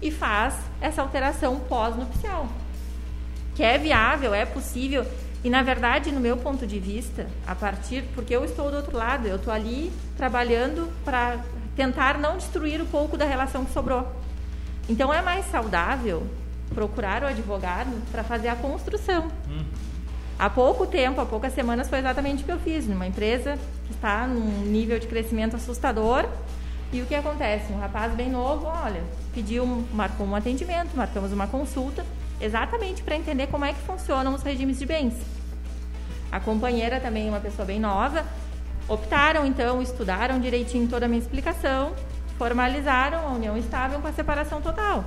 e faz essa alteração pós-nupcial. Que é viável, é possível. E, na verdade, no meu ponto de vista, a partir. Porque eu estou do outro lado, eu estou ali trabalhando para tentar não destruir o pouco da relação que sobrou. Então, é mais saudável procurar o advogado para fazer a construção. Hum. Há pouco tempo, há poucas semanas, foi exatamente o que eu fiz numa empresa que está num nível de crescimento assustador. E o que acontece? Um rapaz bem novo, olha, pediu, marcou um atendimento, marcamos uma consulta, exatamente para entender como é que funcionam os regimes de bens. A companheira também, uma pessoa bem nova, optaram então, estudaram direitinho toda a minha explicação, formalizaram a união estável com a separação total.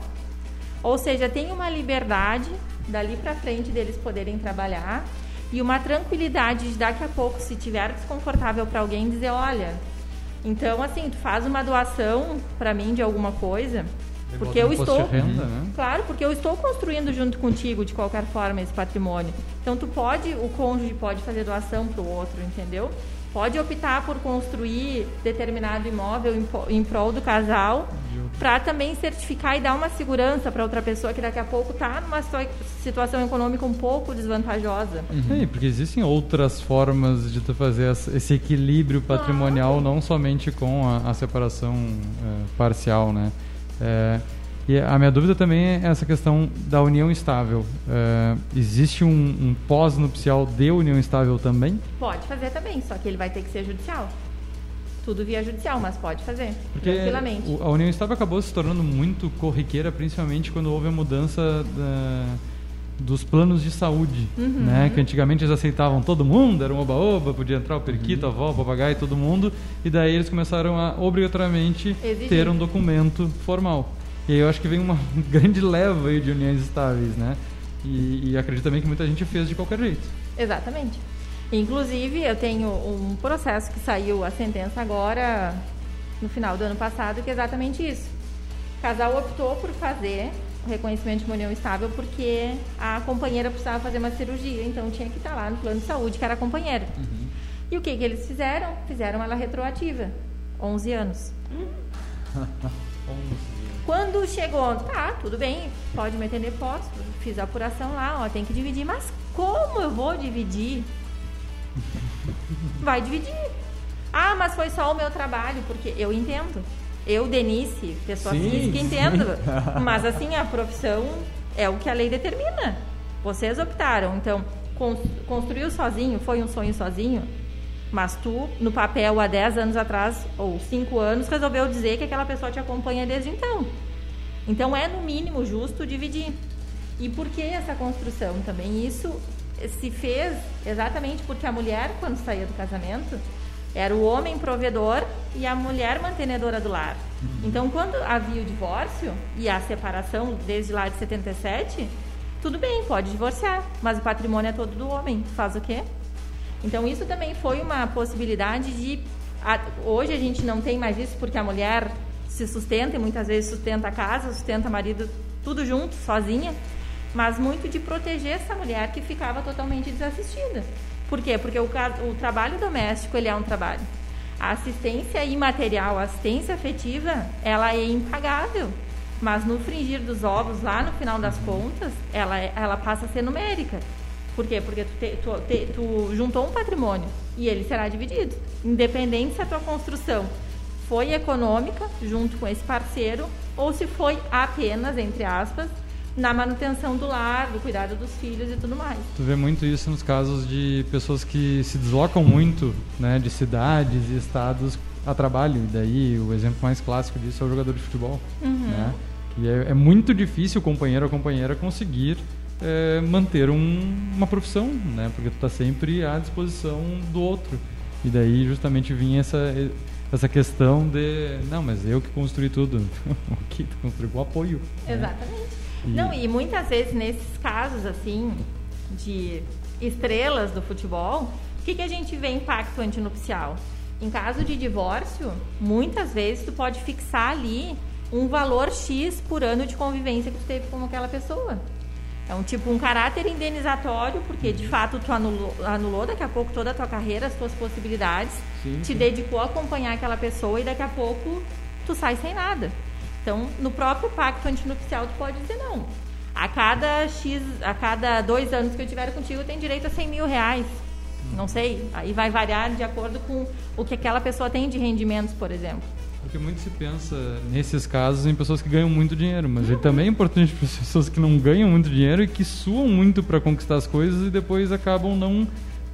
Ou seja, tem uma liberdade dali para frente deles poderem trabalhar e uma tranquilidade de daqui a pouco, se tiver desconfortável para alguém, dizer, olha, então assim, tu faz uma doação para mim de alguma coisa, porque eu estou, renda, né? claro, porque eu estou construindo junto contigo de qualquer forma esse patrimônio. Então tu pode, o cônjuge pode fazer doação para o outro, entendeu? pode optar por construir determinado imóvel em, em prol do casal para também certificar e dar uma segurança para outra pessoa que daqui a pouco está numa situação econômica um pouco desvantajosa. Uhum. porque existem outras formas de tu fazer esse equilíbrio patrimonial, não somente com a, a separação é, parcial, né? É, e a minha dúvida também é essa questão da união estável. É, existe um, um pós-nupcial de união estável também? Pode fazer também, só que ele vai ter que ser judicial. Tudo via judicial, mas pode fazer, Porque tranquilamente. a união estável acabou se tornando muito corriqueira, principalmente quando houve a mudança da, dos planos de saúde, uhum. né? Que antigamente eles aceitavam todo mundo, era um oba-oba, podia entrar o periquito, uhum. a avó, o papagaio, todo mundo, e daí eles começaram a obrigatoriamente Exigir. ter um documento formal. E aí eu acho que vem uma grande leva aí de uniões estáveis, né? E, e acredito também que muita gente fez de qualquer jeito. Exatamente. Inclusive, eu tenho um processo que saiu a sentença agora, no final do ano passado, que é exatamente isso. O casal optou por fazer reconhecimento de uma união estável porque a companheira precisava fazer uma cirurgia, então tinha que estar lá no plano de saúde, que era a companheira. Uhum. E o que, que eles fizeram? Fizeram ela retroativa. 11 anos. 11 Quando chegou, tá, tudo bem, pode me atender, posso. Fiz a apuração lá, ó, tem que dividir. Mas como eu vou dividir? Vai dividir. Ah, mas foi só o meu trabalho, porque eu entendo. Eu, Denise, pessoa sim, física, entendo. Sim. Mas assim, a profissão é o que a lei determina. Vocês optaram. Então, construiu sozinho, foi um sonho sozinho, mas tu, no papel, há 10 anos atrás, ou 5 anos, resolveu dizer que aquela pessoa te acompanha desde então. Então, é no mínimo justo dividir. E por que essa construção também? Isso se fez exatamente porque a mulher, quando saía do casamento, era o homem provedor e a mulher mantenedora do lar. Então, quando havia o divórcio e a separação desde lá de 77, tudo bem, pode divorciar, mas o patrimônio é todo do homem. Faz o quê? Então isso também foi uma possibilidade de hoje a gente não tem mais isso porque a mulher se sustenta e muitas vezes sustenta a casa, sustenta o marido tudo junto, sozinha, mas muito de proteger essa mulher que ficava totalmente desassistida. Por quê? Porque o, o trabalho doméstico ele é um trabalho. A assistência imaterial, a assistência afetiva, ela é impagável. Mas no fringir dos ovos, lá no final das contas, ela, é, ela passa a ser numérica. Por quê? Porque tu, te, tu, te, tu juntou um patrimônio e ele será dividido. Independente se a tua construção foi econômica, junto com esse parceiro, ou se foi apenas, entre aspas, na manutenção do lar, do cuidado dos filhos e tudo mais. Tu vê muito isso nos casos de pessoas que se deslocam muito, né, de cidades e estados a trabalho. E daí o exemplo mais clássico disso é o jogador de futebol, uhum. né? Que é, é, muito difícil o companheiro ou companheira conseguir é, manter um, uma profissão, né? Porque tu está sempre à disposição do outro. E daí justamente vinha essa essa questão de não, mas eu que construí tudo. o que tu construiu o apoio. Né? Exatamente. Né? E... Não, e muitas vezes nesses casos assim de estrelas do futebol, o que, que a gente vê em pacto antinupcial? Em caso de divórcio, muitas vezes tu pode fixar ali um valor X por ano de convivência que tu teve com aquela pessoa. É um tipo um caráter indenizatório, porque de fato tu anulou, anulou daqui a pouco toda a tua carreira, as tuas possibilidades, Sim, te sim. dedicou a acompanhar aquela pessoa e daqui a pouco tu sai sem nada. Então, no próprio pacto antinupcial tu pode dizer não. A cada X, a cada dois anos que eu tiver contigo, tem direito a 100 mil reais. Não sei, aí vai variar de acordo com o que aquela pessoa tem de rendimentos, por exemplo. Porque muito se pensa, nesses casos, em pessoas que ganham muito dinheiro, mas ele também é importante para as pessoas que não ganham muito dinheiro e que suam muito para conquistar as coisas e depois acabam não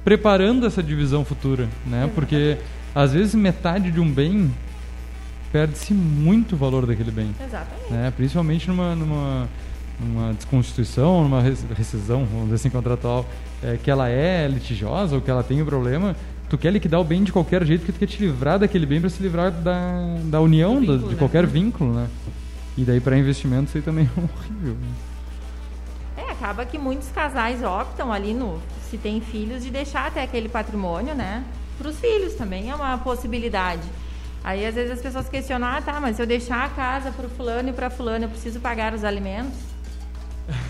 preparando essa divisão futura, né? Porque às vezes metade de um bem perde-se muito o valor daquele bem, Exatamente. né? Principalmente numa numa numa desconstituição, numa res- rescisão, vamos dizer assim, contratual, é, que ela é litigiosa ou que ela tem um problema, tu quer liquidar o bem de qualquer jeito porque tu quer te livrar daquele bem para se livrar da, da união, Do da- vínculo, de né? qualquer vínculo, né? E daí para investimento isso aí também é horrível. né? É, acaba que muitos casais optam ali no se tem filhos de deixar até aquele patrimônio, né? Para os filhos também é uma possibilidade. Aí às vezes as pessoas questionam, ah, tá, mas se eu deixar a casa para o fulano e para fulano, eu preciso pagar os alimentos?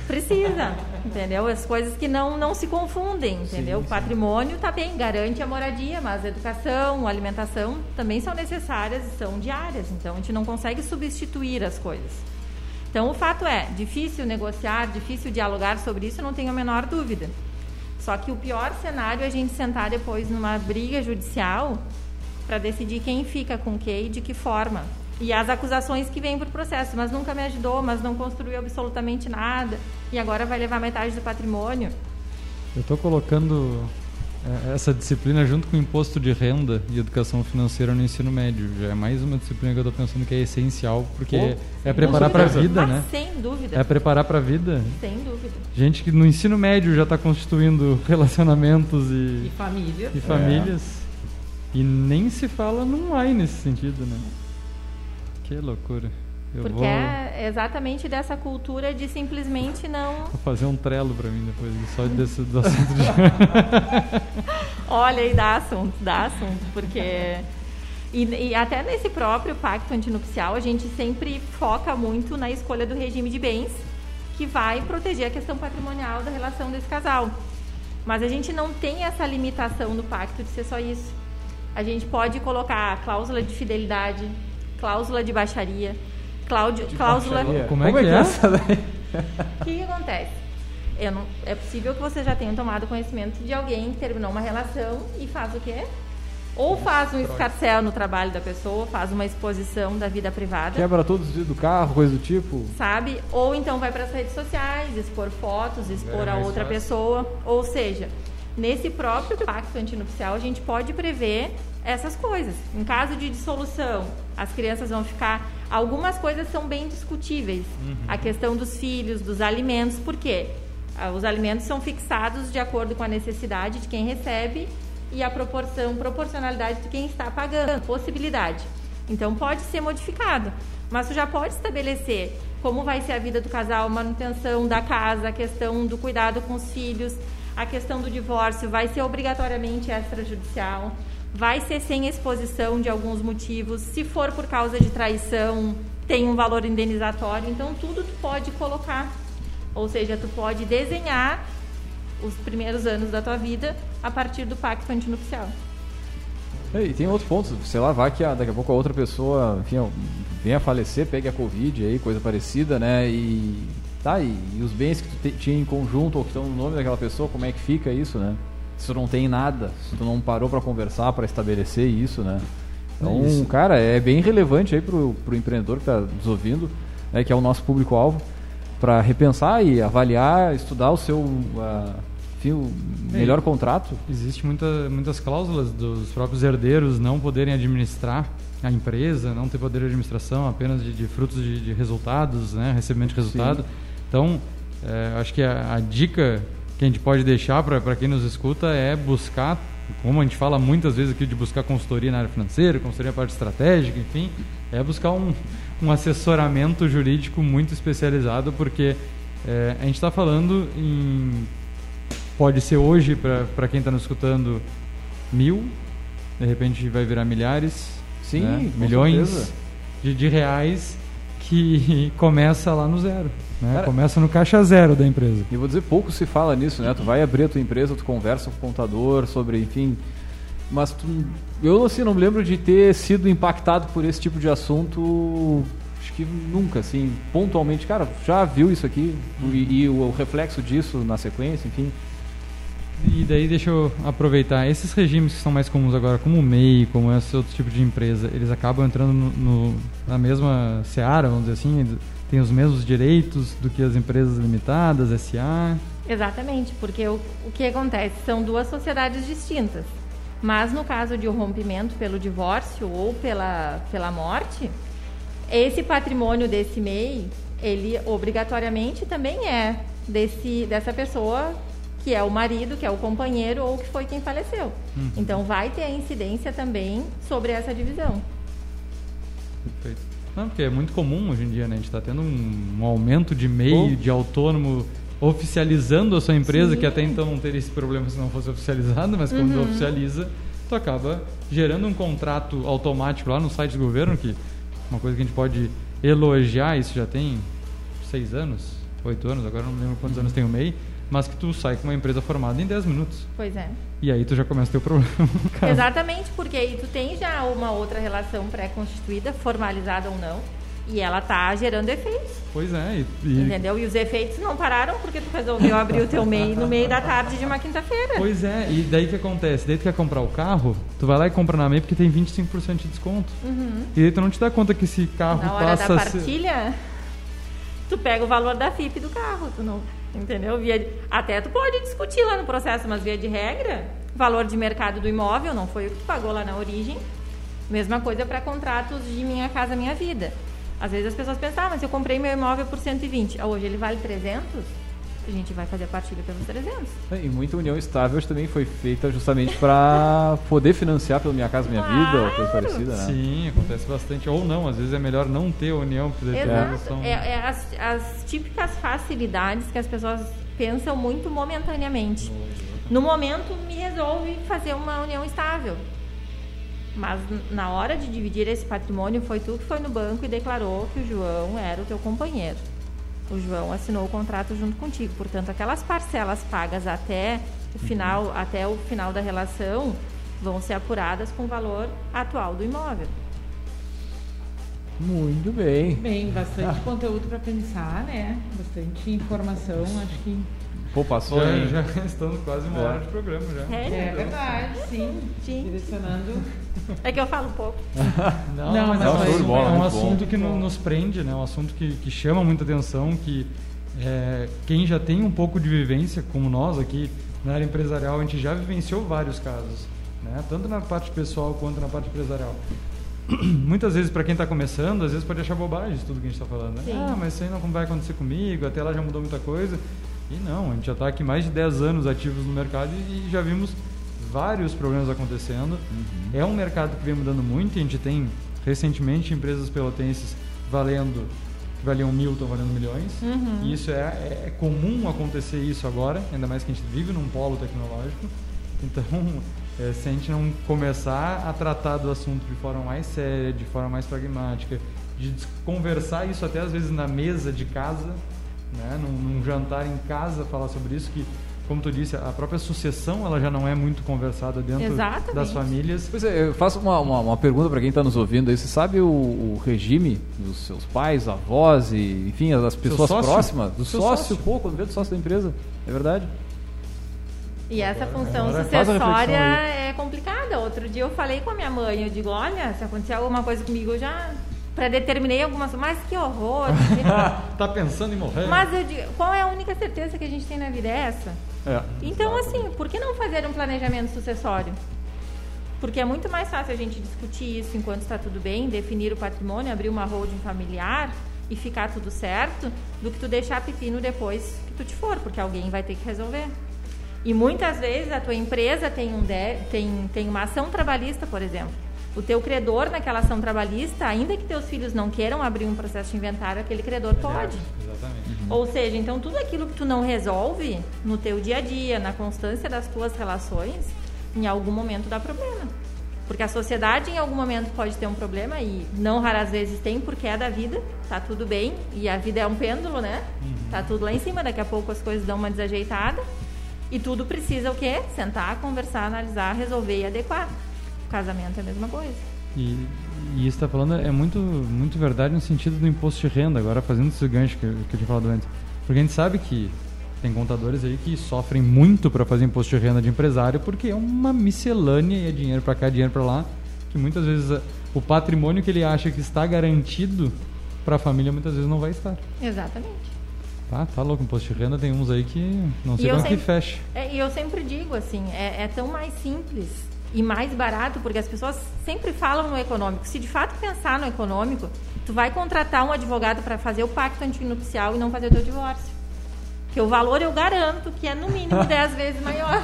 Precisa, entendeu? As coisas que não, não se confundem, entendeu? O patrimônio tá bem, garante a moradia, mas a educação, a alimentação também são necessárias e são diárias. Então a gente não consegue substituir as coisas. Então, o fato é, difícil negociar, difícil dialogar sobre isso, não tenho a menor dúvida. Só que o pior cenário é a gente sentar depois numa briga judicial para decidir quem fica com o quê e de que forma. E as acusações que vêm por processo, mas nunca me ajudou, mas não construiu absolutamente nada, e agora vai levar metade do patrimônio. Eu estou colocando é, essa disciplina junto com o imposto de renda e educação financeira no ensino médio. Já é mais uma disciplina que eu estou pensando que é essencial, porque Pô, é preparar para a vida, mas né? sem dúvida, É preparar para a vida. sem dúvida. Gente que no ensino médio já está constituindo relacionamentos E e, família. e famílias. E nem se fala não vai nesse sentido, né? Que loucura. Eu Porque vou, é exatamente dessa cultura de simplesmente não vou fazer um trelo para mim depois, só desse do assunto de... Olha, e dá assunto, dá assunto, porque. E, e até nesse próprio pacto antinupcial, a gente sempre foca muito na escolha do regime de bens, que vai proteger a questão patrimonial da relação desse casal. Mas a gente não tem essa limitação no pacto de ser só isso. A gente pode colocar cláusula de fidelidade, cláusula de baixaria, cláudio- cláusula. Baixaria. Como é que é? essa daí? O que, que acontece? Eu não- é possível que você já tenha tomado conhecimento de alguém que terminou uma relação e faz o quê? Ou faz um escarcel no trabalho da pessoa, faz uma exposição da vida privada, Quebra todos os vidros do carro, coisa do tipo. sabe? Ou então vai para as redes sociais, expor fotos, expor É a outra fácil. pessoa. Ou seja, nesse próprio pacto antinupcial, a gente pode prever essas coisas. Em caso de dissolução, as crianças vão ficar. Algumas coisas são bem discutíveis. Uhum. A questão dos filhos, dos alimentos, por quê? Ah, Os alimentos são fixados de acordo com a necessidade de quem recebe e a proporção, proporcionalidade de quem está pagando, possibilidade. Então pode ser modificado, mas tu já pode estabelecer como vai ser a vida do casal, manutenção da casa, a questão do cuidado com os filhos, a questão do divórcio vai ser obrigatoriamente extrajudicial, vai ser sem exposição de alguns motivos, se for por causa de traição, tem um valor indenizatório, então tudo tu pode colocar. Ou seja, tu pode desenhar os primeiros anos da tua vida a partir do pacto antinupcial. É, E tem outro ponto, sei lá, vai que daqui a pouco a outra pessoa enfim, venha a falecer, pegue a Covid aí, coisa parecida, né? E tá, e, e os bens que tu te- tinha em conjunto ou que estão no nome daquela pessoa, como é que fica isso, né? Se tu não tem nada, se tu não parou pra conversar, pra estabelecer isso, né? Então, É isso. cara, é bem relevante aí pro, pro empreendedor que tá nos ouvindo, né, que é o nosso público-alvo, pra repensar e avaliar, estudar o seu enfim, o melhor contrato. Existe muita, muitas cláusulas dos próprios herdeiros não poderem administrar a empresa, não ter poder de administração apenas de, de frutos de, de resultados, né, recebimento de resultado. Então, é, acho que a, a dica que a gente pode deixar para quem nos escuta é buscar, como a gente fala muitas vezes aqui de buscar consultoria na área financeira, consultoria na parte estratégica, enfim, é buscar um, um assessoramento jurídico muito especializado, porque é, a gente está falando em pode ser hoje para quem está nos escutando mil, de repente vai virar milhares, Sim, né? milhões de, de reais que começa lá no zero. Né? Cara- começa no caixa zero da empresa. E vou dizer, pouco se fala nisso, né? Tu vai abrir a tua empresa, tu conversa com o contador sobre, enfim. Mas tu, eu assim, não me lembro de ter sido impactado por esse tipo de assunto. Acho que nunca, assim, pontualmente. Cara, já viu isso aqui? E, e o, reflexo disso na sequência, enfim. E daí deixa eu aproveitar. Esses regimes que são mais comuns agora, como o MEI, como esse outro tipo de empresa, eles acabam entrando no, no- na mesma seara, vamos dizer assim, têm os mesmos direitos do que as empresas limitadas, SA. Exatamente, porque o, o que acontece? São duas sociedades distintas. Mas no caso de um rompimento pelo divórcio ou pela, pela morte, esse patrimônio desse MEI, ele obrigatoriamente também é desse, dessa pessoa que é o marido, que é o companheiro ou que foi quem faleceu. Então vai ter a incidência também sobre essa divisão. Perfeito. Não, porque é muito comum hoje em dia, né? A gente está tendo um, um aumento de MEI, Oh. de autônomo oficializando a sua empresa, Sim. que até então não teria esse problema se não fosse oficializado, mas quando oficializa, tu acaba gerando um contrato automático lá no site do governo, que uma coisa que a gente pode elogiar, isso já tem seis anos, oito anos, agora não lembro quantos anos tem o MEI, mas que tu sai com uma empresa formada em 10 minutos. Pois é. E aí tu já começa a ter o problema. cara. Exatamente, porque aí tu tem já uma outra relação pré-constituída, formalizada ou não, e ela tá gerando efeitos, Pois é, e, entendeu? E os efeitos não pararam porque tu resolveu abrir o teu MEI no meio da tarde de uma quinta-feira. Pois é, e daí o que acontece? Daí tu quer comprar o carro, tu vai lá e compra na MEI porque tem 25% de desconto. E aí tu não te dá conta que esse carro Uhum. Na hora passa da a ser- partilha, tu pega o valor da FIP do carro, tu não, entendeu? Via de- até tu pode discutir lá no processo, mas via de regra, valor de mercado do imóvel não foi o que tu pagou lá na origem. Mesma coisa para contratos de Minha Casa Minha Vida. Às vezes as pessoas pensam, ah, mas eu comprei meu imóvel por 120, ah, hoje ele vale 300, a gente vai fazer a partilha pelos 300. E muita união estável também foi feita justamente para poder financiar pela Minha Casa Minha Vida ou coisa Claro. parecida, né? Sim, acontece bastante. Ou não, às vezes é melhor não ter união. porque daí Exato. são- É, é as, as típicas facilidades que as pessoas pensam muito momentaneamente. No momento, me resolve fazer uma união estável. Mas na hora de dividir esse patrimônio, foi tu que foi no banco e declarou que o João era o teu companheiro. O João assinou o contrato junto contigo. Portanto, aquelas parcelas pagas até o final, até o final da relação vão ser apuradas com o valor atual do imóvel. Muito bem. Bem, bastante conteúdo para pensar, né? Bastante informação, acho que Pô, passou, Já, hein? já estamos quase uma É. hora de programa já. Sério? é verdade, sim. Sim. Direcionando. É que eu falo pouco. Não, Não, mas mas é um assunto, bom, é um assunto bom. que no- nos prende, né? Um assunto que, que chama muita atenção, que é, quem já tem um pouco de vivência, como nós aqui na área empresarial, a gente já vivenciou vários casos, né? Tanto na parte pessoal quanto na parte empresarial. Muitas vezes, para quem está começando, às vezes pode achar bobagem tudo que a gente está falando. Né? Sim. Ah, mas isso aí não vai acontecer comigo, até lá já mudou muita coisa. E não, a gente já está aqui mais de 10 anos ativos no mercado e, e já vimos vários problemas acontecendo. É um mercado que vem mudando muito e a gente tem recentemente empresas pelotenses valendo que valiam mil, estão valendo milhões. E isso é, é, é comum acontecer isso agora, ainda mais que a gente vive num polo tecnológico. Então, é, se a gente não começar a tratar do assunto de forma mais séria, de forma mais pragmática, de conversar isso até às vezes na mesa de casa, né, num, num jantar em casa, falar sobre isso, que, como tu disse, a própria sucessão ela já não é muito conversada dentro Exatamente. das famílias. Pois é, eu faço uma, uma, uma pergunta para quem está nos ouvindo aí. Você sabe o, o regime dos seus pais, avós e, enfim, as pessoas sócio? próximas? Do Seu sócio, sócio. pô, quando vê do sócio da empresa. É verdade? E essa função agora faz a sucessória é complicada. Outro dia eu falei com a minha mãe, eu digo, olha, se acontecer alguma coisa comigo, eu já predeterminei algumas mas que horror. tá pensando em morrer? mas eu digo, qual é a única certeza que a gente tem na vida é essa? É. Então, assim, por que não fazer um planejamento sucessório? Porque é muito mais fácil a gente discutir isso enquanto está tudo bem, definir o patrimônio, abrir uma holding familiar e ficar tudo certo, do que tu deixar pepino depois que tu te for, porque alguém vai ter que resolver. E muitas vezes a tua empresa tem, um de- tem, tem uma ação trabalhista, por exemplo. O teu credor naquela ação trabalhista, ainda que teus filhos não queiram abrir um processo de inventário, aquele credor pode. Exatamente. Ou seja, então tudo aquilo que tu não resolve no teu dia a dia, na constância das tuas relações, em algum momento dá problema. Porque a sociedade em algum momento pode ter um problema e não raras vezes tem porque é da vida, tá tudo bem e a vida é um pêndulo, né? Tá tudo lá em cima, daqui a pouco as coisas dão uma desajeitada e tudo precisa o quê? Sentar, conversar, analisar, resolver e adequar. Casamento é a mesma coisa. E, e isso está falando é muito, muito verdade no sentido do imposto de renda, agora fazendo esse gancho que, eu- que eu tinha falado antes. Porque a gente sabe que tem contadores aí que sofrem muito para fazer imposto de renda de empresário porque é uma miscelânea e é dinheiro para cá, dinheiro para lá, que muitas vezes o patrimônio que ele acha que está garantido para a família muitas vezes não vai estar. Exatamente. Tá, tá louco, imposto de renda tem uns aí que não sei como que sempre- fecha. É, e eu sempre digo assim, é, é tão mais simples e mais barato, porque as pessoas sempre falam no econômico. Se de fato pensar no econômico, tu vai contratar um advogado para fazer o pacto antinupcial e não fazer o teu divórcio. Porque o valor eu garanto que é no mínimo 10 vezes maior.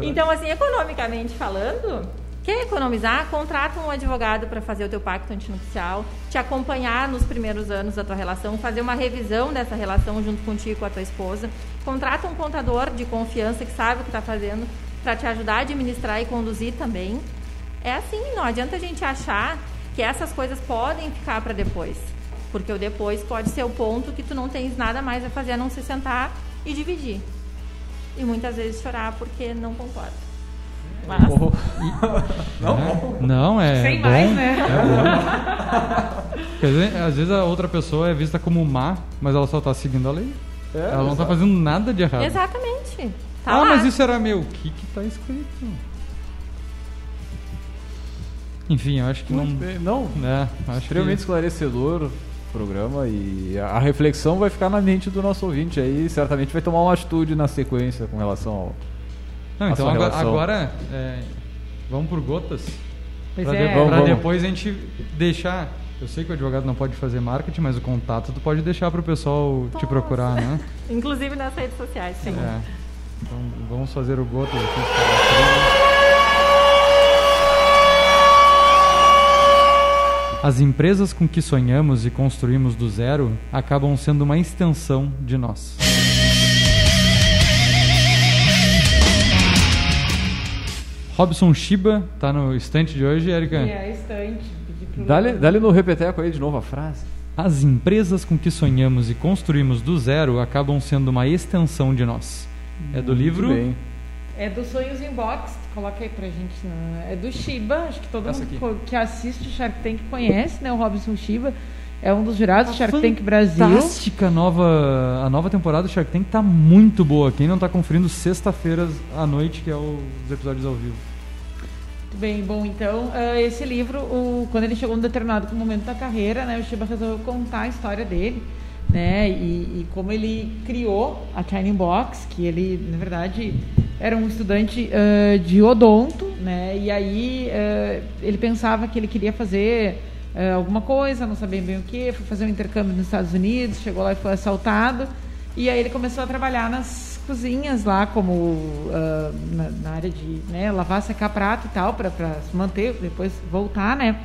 É. Então, assim, economicamente falando, quer economizar? Contrata um advogado para fazer o teu pacto antinupcial, te acompanhar nos primeiros anos da tua relação, fazer uma revisão dessa relação junto contigo e com a tua esposa. Contrata um contador de confiança que sabe o que está fazendo para te ajudar a administrar e conduzir também. É assim, não adianta a gente achar que essas coisas podem ficar para depois. Porque o depois pode ser o ponto que tu não tens nada mais a fazer a não se sentar e dividir. E muitas vezes chorar porque não concorda. Mas, Oh, É, não, é Sem bom. mais, né? Quer dizer, às vezes a outra pessoa é vista como má, mas ela só tá seguindo a lei. É, ela não tá fazendo nada de errado. exatamente. Tá ah, lá. mas isso era meu. O que que tá escrito? Enfim, eu acho que não... Não, É, acho extremamente que... esclarecedor o programa e a reflexão vai ficar na mente do nosso ouvinte aí, certamente vai tomar uma atitude na sequência com relação ao... Não, então agora, agora, é, vamos por gotas. Pois pra é. de- Vamos, pra vamos. depois a gente deixar... Eu sei que o advogado não pode fazer marketing, mas o contato tu pode deixar pro pessoal te Nossa. procurar, né? Inclusive nas redes sociais, sim. É. Então vamos fazer o gotas aqui. As empresas com que sonhamos e construímos do zero acabam sendo uma extensão de nós. Robson Shiba tá no estante de hoje, Erika. É estante. Dá-lhe dá-lhe no repeteco aí de novo a frase. As empresas com que sonhamos e construímos do zero acabam sendo uma extensão de nós. É do livro. É do Sonhos Inbox, coloca aí pra gente. É do Shiba, acho que todo Essa mundo aqui. que assiste o Shark Tank conhece, né? O Robson Shiba é um dos jurados do Shark Tank Brasil. Fantástica a nova, a nova temporada do Shark Tank tá muito boa. Quem não tá conferindo sexta-feiras à noite, que é o- os episódios ao vivo. Muito bem, bom, então, ah, esse livro, o- quando ele chegou num determinado momento da carreira, né, o Shiba resolveu contar a história dele, né, e, e como ele criou a Shining Box, que ele, na verdade, era um estudante ah, de odonto, né, e aí ah, ele pensava que ele queria fazer ah, alguma coisa, não sabia bem o que, foi fazer um intercâmbio nos Estados Unidos, chegou lá e foi assaltado, e aí ele começou a trabalhar nas cozinhas lá, como na, na área de né, lavar, secar prato e tal, para se manter, depois voltar, né?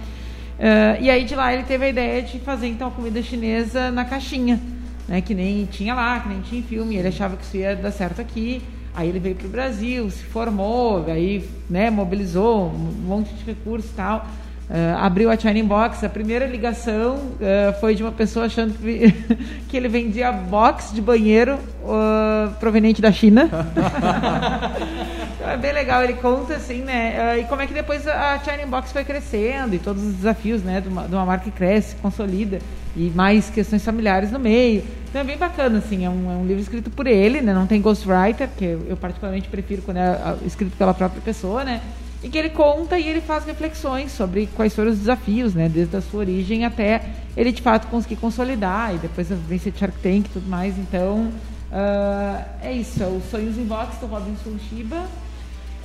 Ah, e aí de lá ele teve a ideia de fazer então a comida chinesa na caixinha, né? Que nem tinha lá, que nem tinha em filme. Ele achava que isso ia dar certo aqui. Aí ele veio para o Brasil, se formou, aí né, mobilizou um monte de recursos e tal. Ah, abriu a China Box. A primeira ligação ah, foi de uma pessoa achando que, que ele vendia box de banheiro ah, proveniente da China. Então é bem legal, ele conta assim, né? ah, E como é que depois a China Box foi crescendo e todos os desafios, né? De uma, de uma marca que cresce, consolida e mais questões familiares no meio. Então é bem bacana, assim. É um, é um livro escrito por ele, né? Não tem ghostwriter, que eu, particularmente prefiro quando é ah, escrito pela própria pessoa, né? E que ele conta e ele faz reflexões sobre quais foram os desafios, né? Desde a sua origem até ele de fato conseguir consolidar e depois vencer Shark Tank e tudo mais. Então, ah, é isso. É o Sonhos em Box do Robinson Shiba.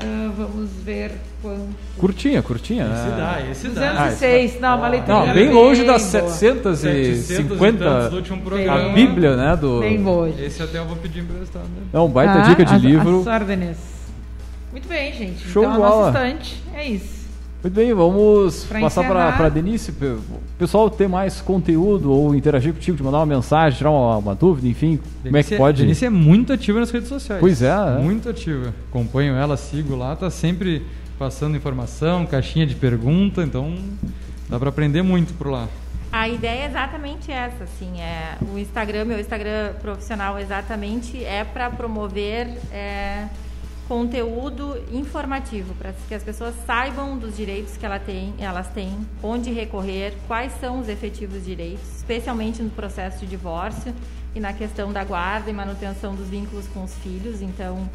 Ah, vamos ver quanto. Curtinha, curtinha? Esse dá, esse dá. 206, não, uma leitura Não, bem longe das boa. 750 do último a programa. Bíblia, né? Do... Bem gente. Esse até eu vou pedir emprestado. Né? É um baita Tá? dica de As- livro. As. Muito bem, gente. Show então, a bola. nossa estante é isso. Muito bem, vamos Pra passar para a Denise. Pessoal tem mais conteúdo ou interagir contigo, te mandar uma mensagem, tirar uma, uma dúvida, enfim, como é que Denise pode? Denise é muito ativa nas redes sociais. Pois é, é. Muito ativa. Acompanho ela, sigo lá, tá sempre passando informação, caixinha de pergunta, então dá para aprender muito por lá. A ideia é exatamente essa, assim, é o Instagram, meu Instagram profissional exatamente é para promover é, conteúdo informativo, para que as pessoas saibam dos direitos que ela tem, elas têm, onde recorrer, quais são os efetivos direitos, especialmente no processo de divórcio e na questão da guarda e manutenção dos vínculos com os filhos. Então,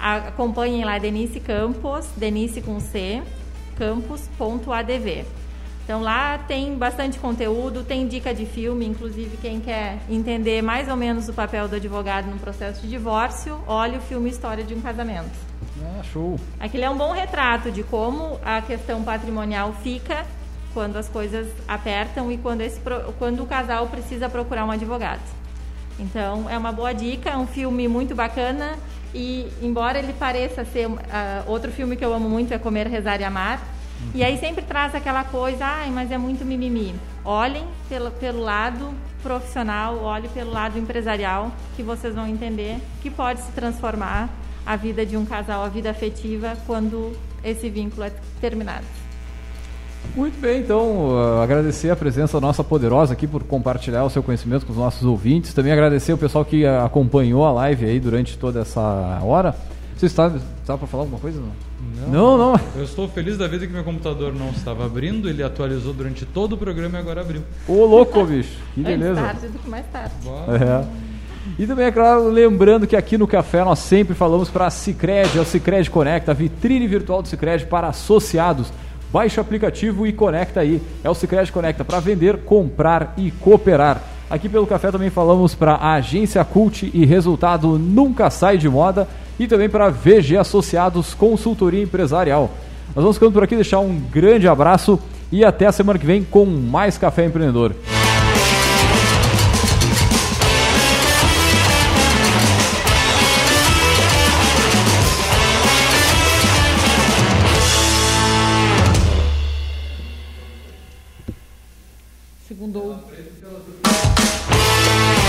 acompanhem lá Denise Campos, Denise com C, campos.adv. Então lá tem bastante conteúdo, tem dica de filme, inclusive quem quer entender mais ou menos o papel do advogado no processo de divórcio, olhe o filme História de um Casamento. Ah, show. Aquele é um bom retrato de como a questão patrimonial fica quando as coisas apertam e quando, esse, quando o casal precisa procurar um advogado. Então, é uma boa dica, é um filme muito bacana e, embora ele pareça ser... ah, outro filme que eu amo muito é Comer, Rezar e Amar. E aí sempre traz aquela coisa, ai, mas é muito mimimi. Olhem pelo, pelo lado profissional, olhem pelo lado empresarial, que vocês vão entender que pode se transformar a vida de um casal, a vida afetiva, quando esse vínculo é terminado. Muito bem, então, uh, agradecer a presença nossa poderosa aqui por compartilhar o seu conhecimento com os nossos ouvintes. Também agradecer o pessoal que acompanhou a live aí durante toda essa hora. Você está, está para falar alguma coisa? Não, não. não. Eu estou feliz da vida que meu computador não estava abrindo, ele atualizou durante todo o programa e agora abriu. Ô, louco, bicho. Que beleza. Antes tarde do que mais tarde. Boa. É. E também, é claro, lembrando que aqui no Café nós sempre falamos para a Cicred, é o Cicred Conecta, a vitrine virtual do Cicred para associados. Baixe o aplicativo e conecta aí. É o Cicred Conecta para vender, comprar e cooperar. Aqui pelo Café também falamos para a Agência Cult e Resultado Nunca Sai de Moda e também para VG Associados Consultoria Empresarial. Nós vamos ficando por aqui, deixar um grande abraço e até a semana que vem com mais Café Empreendedor.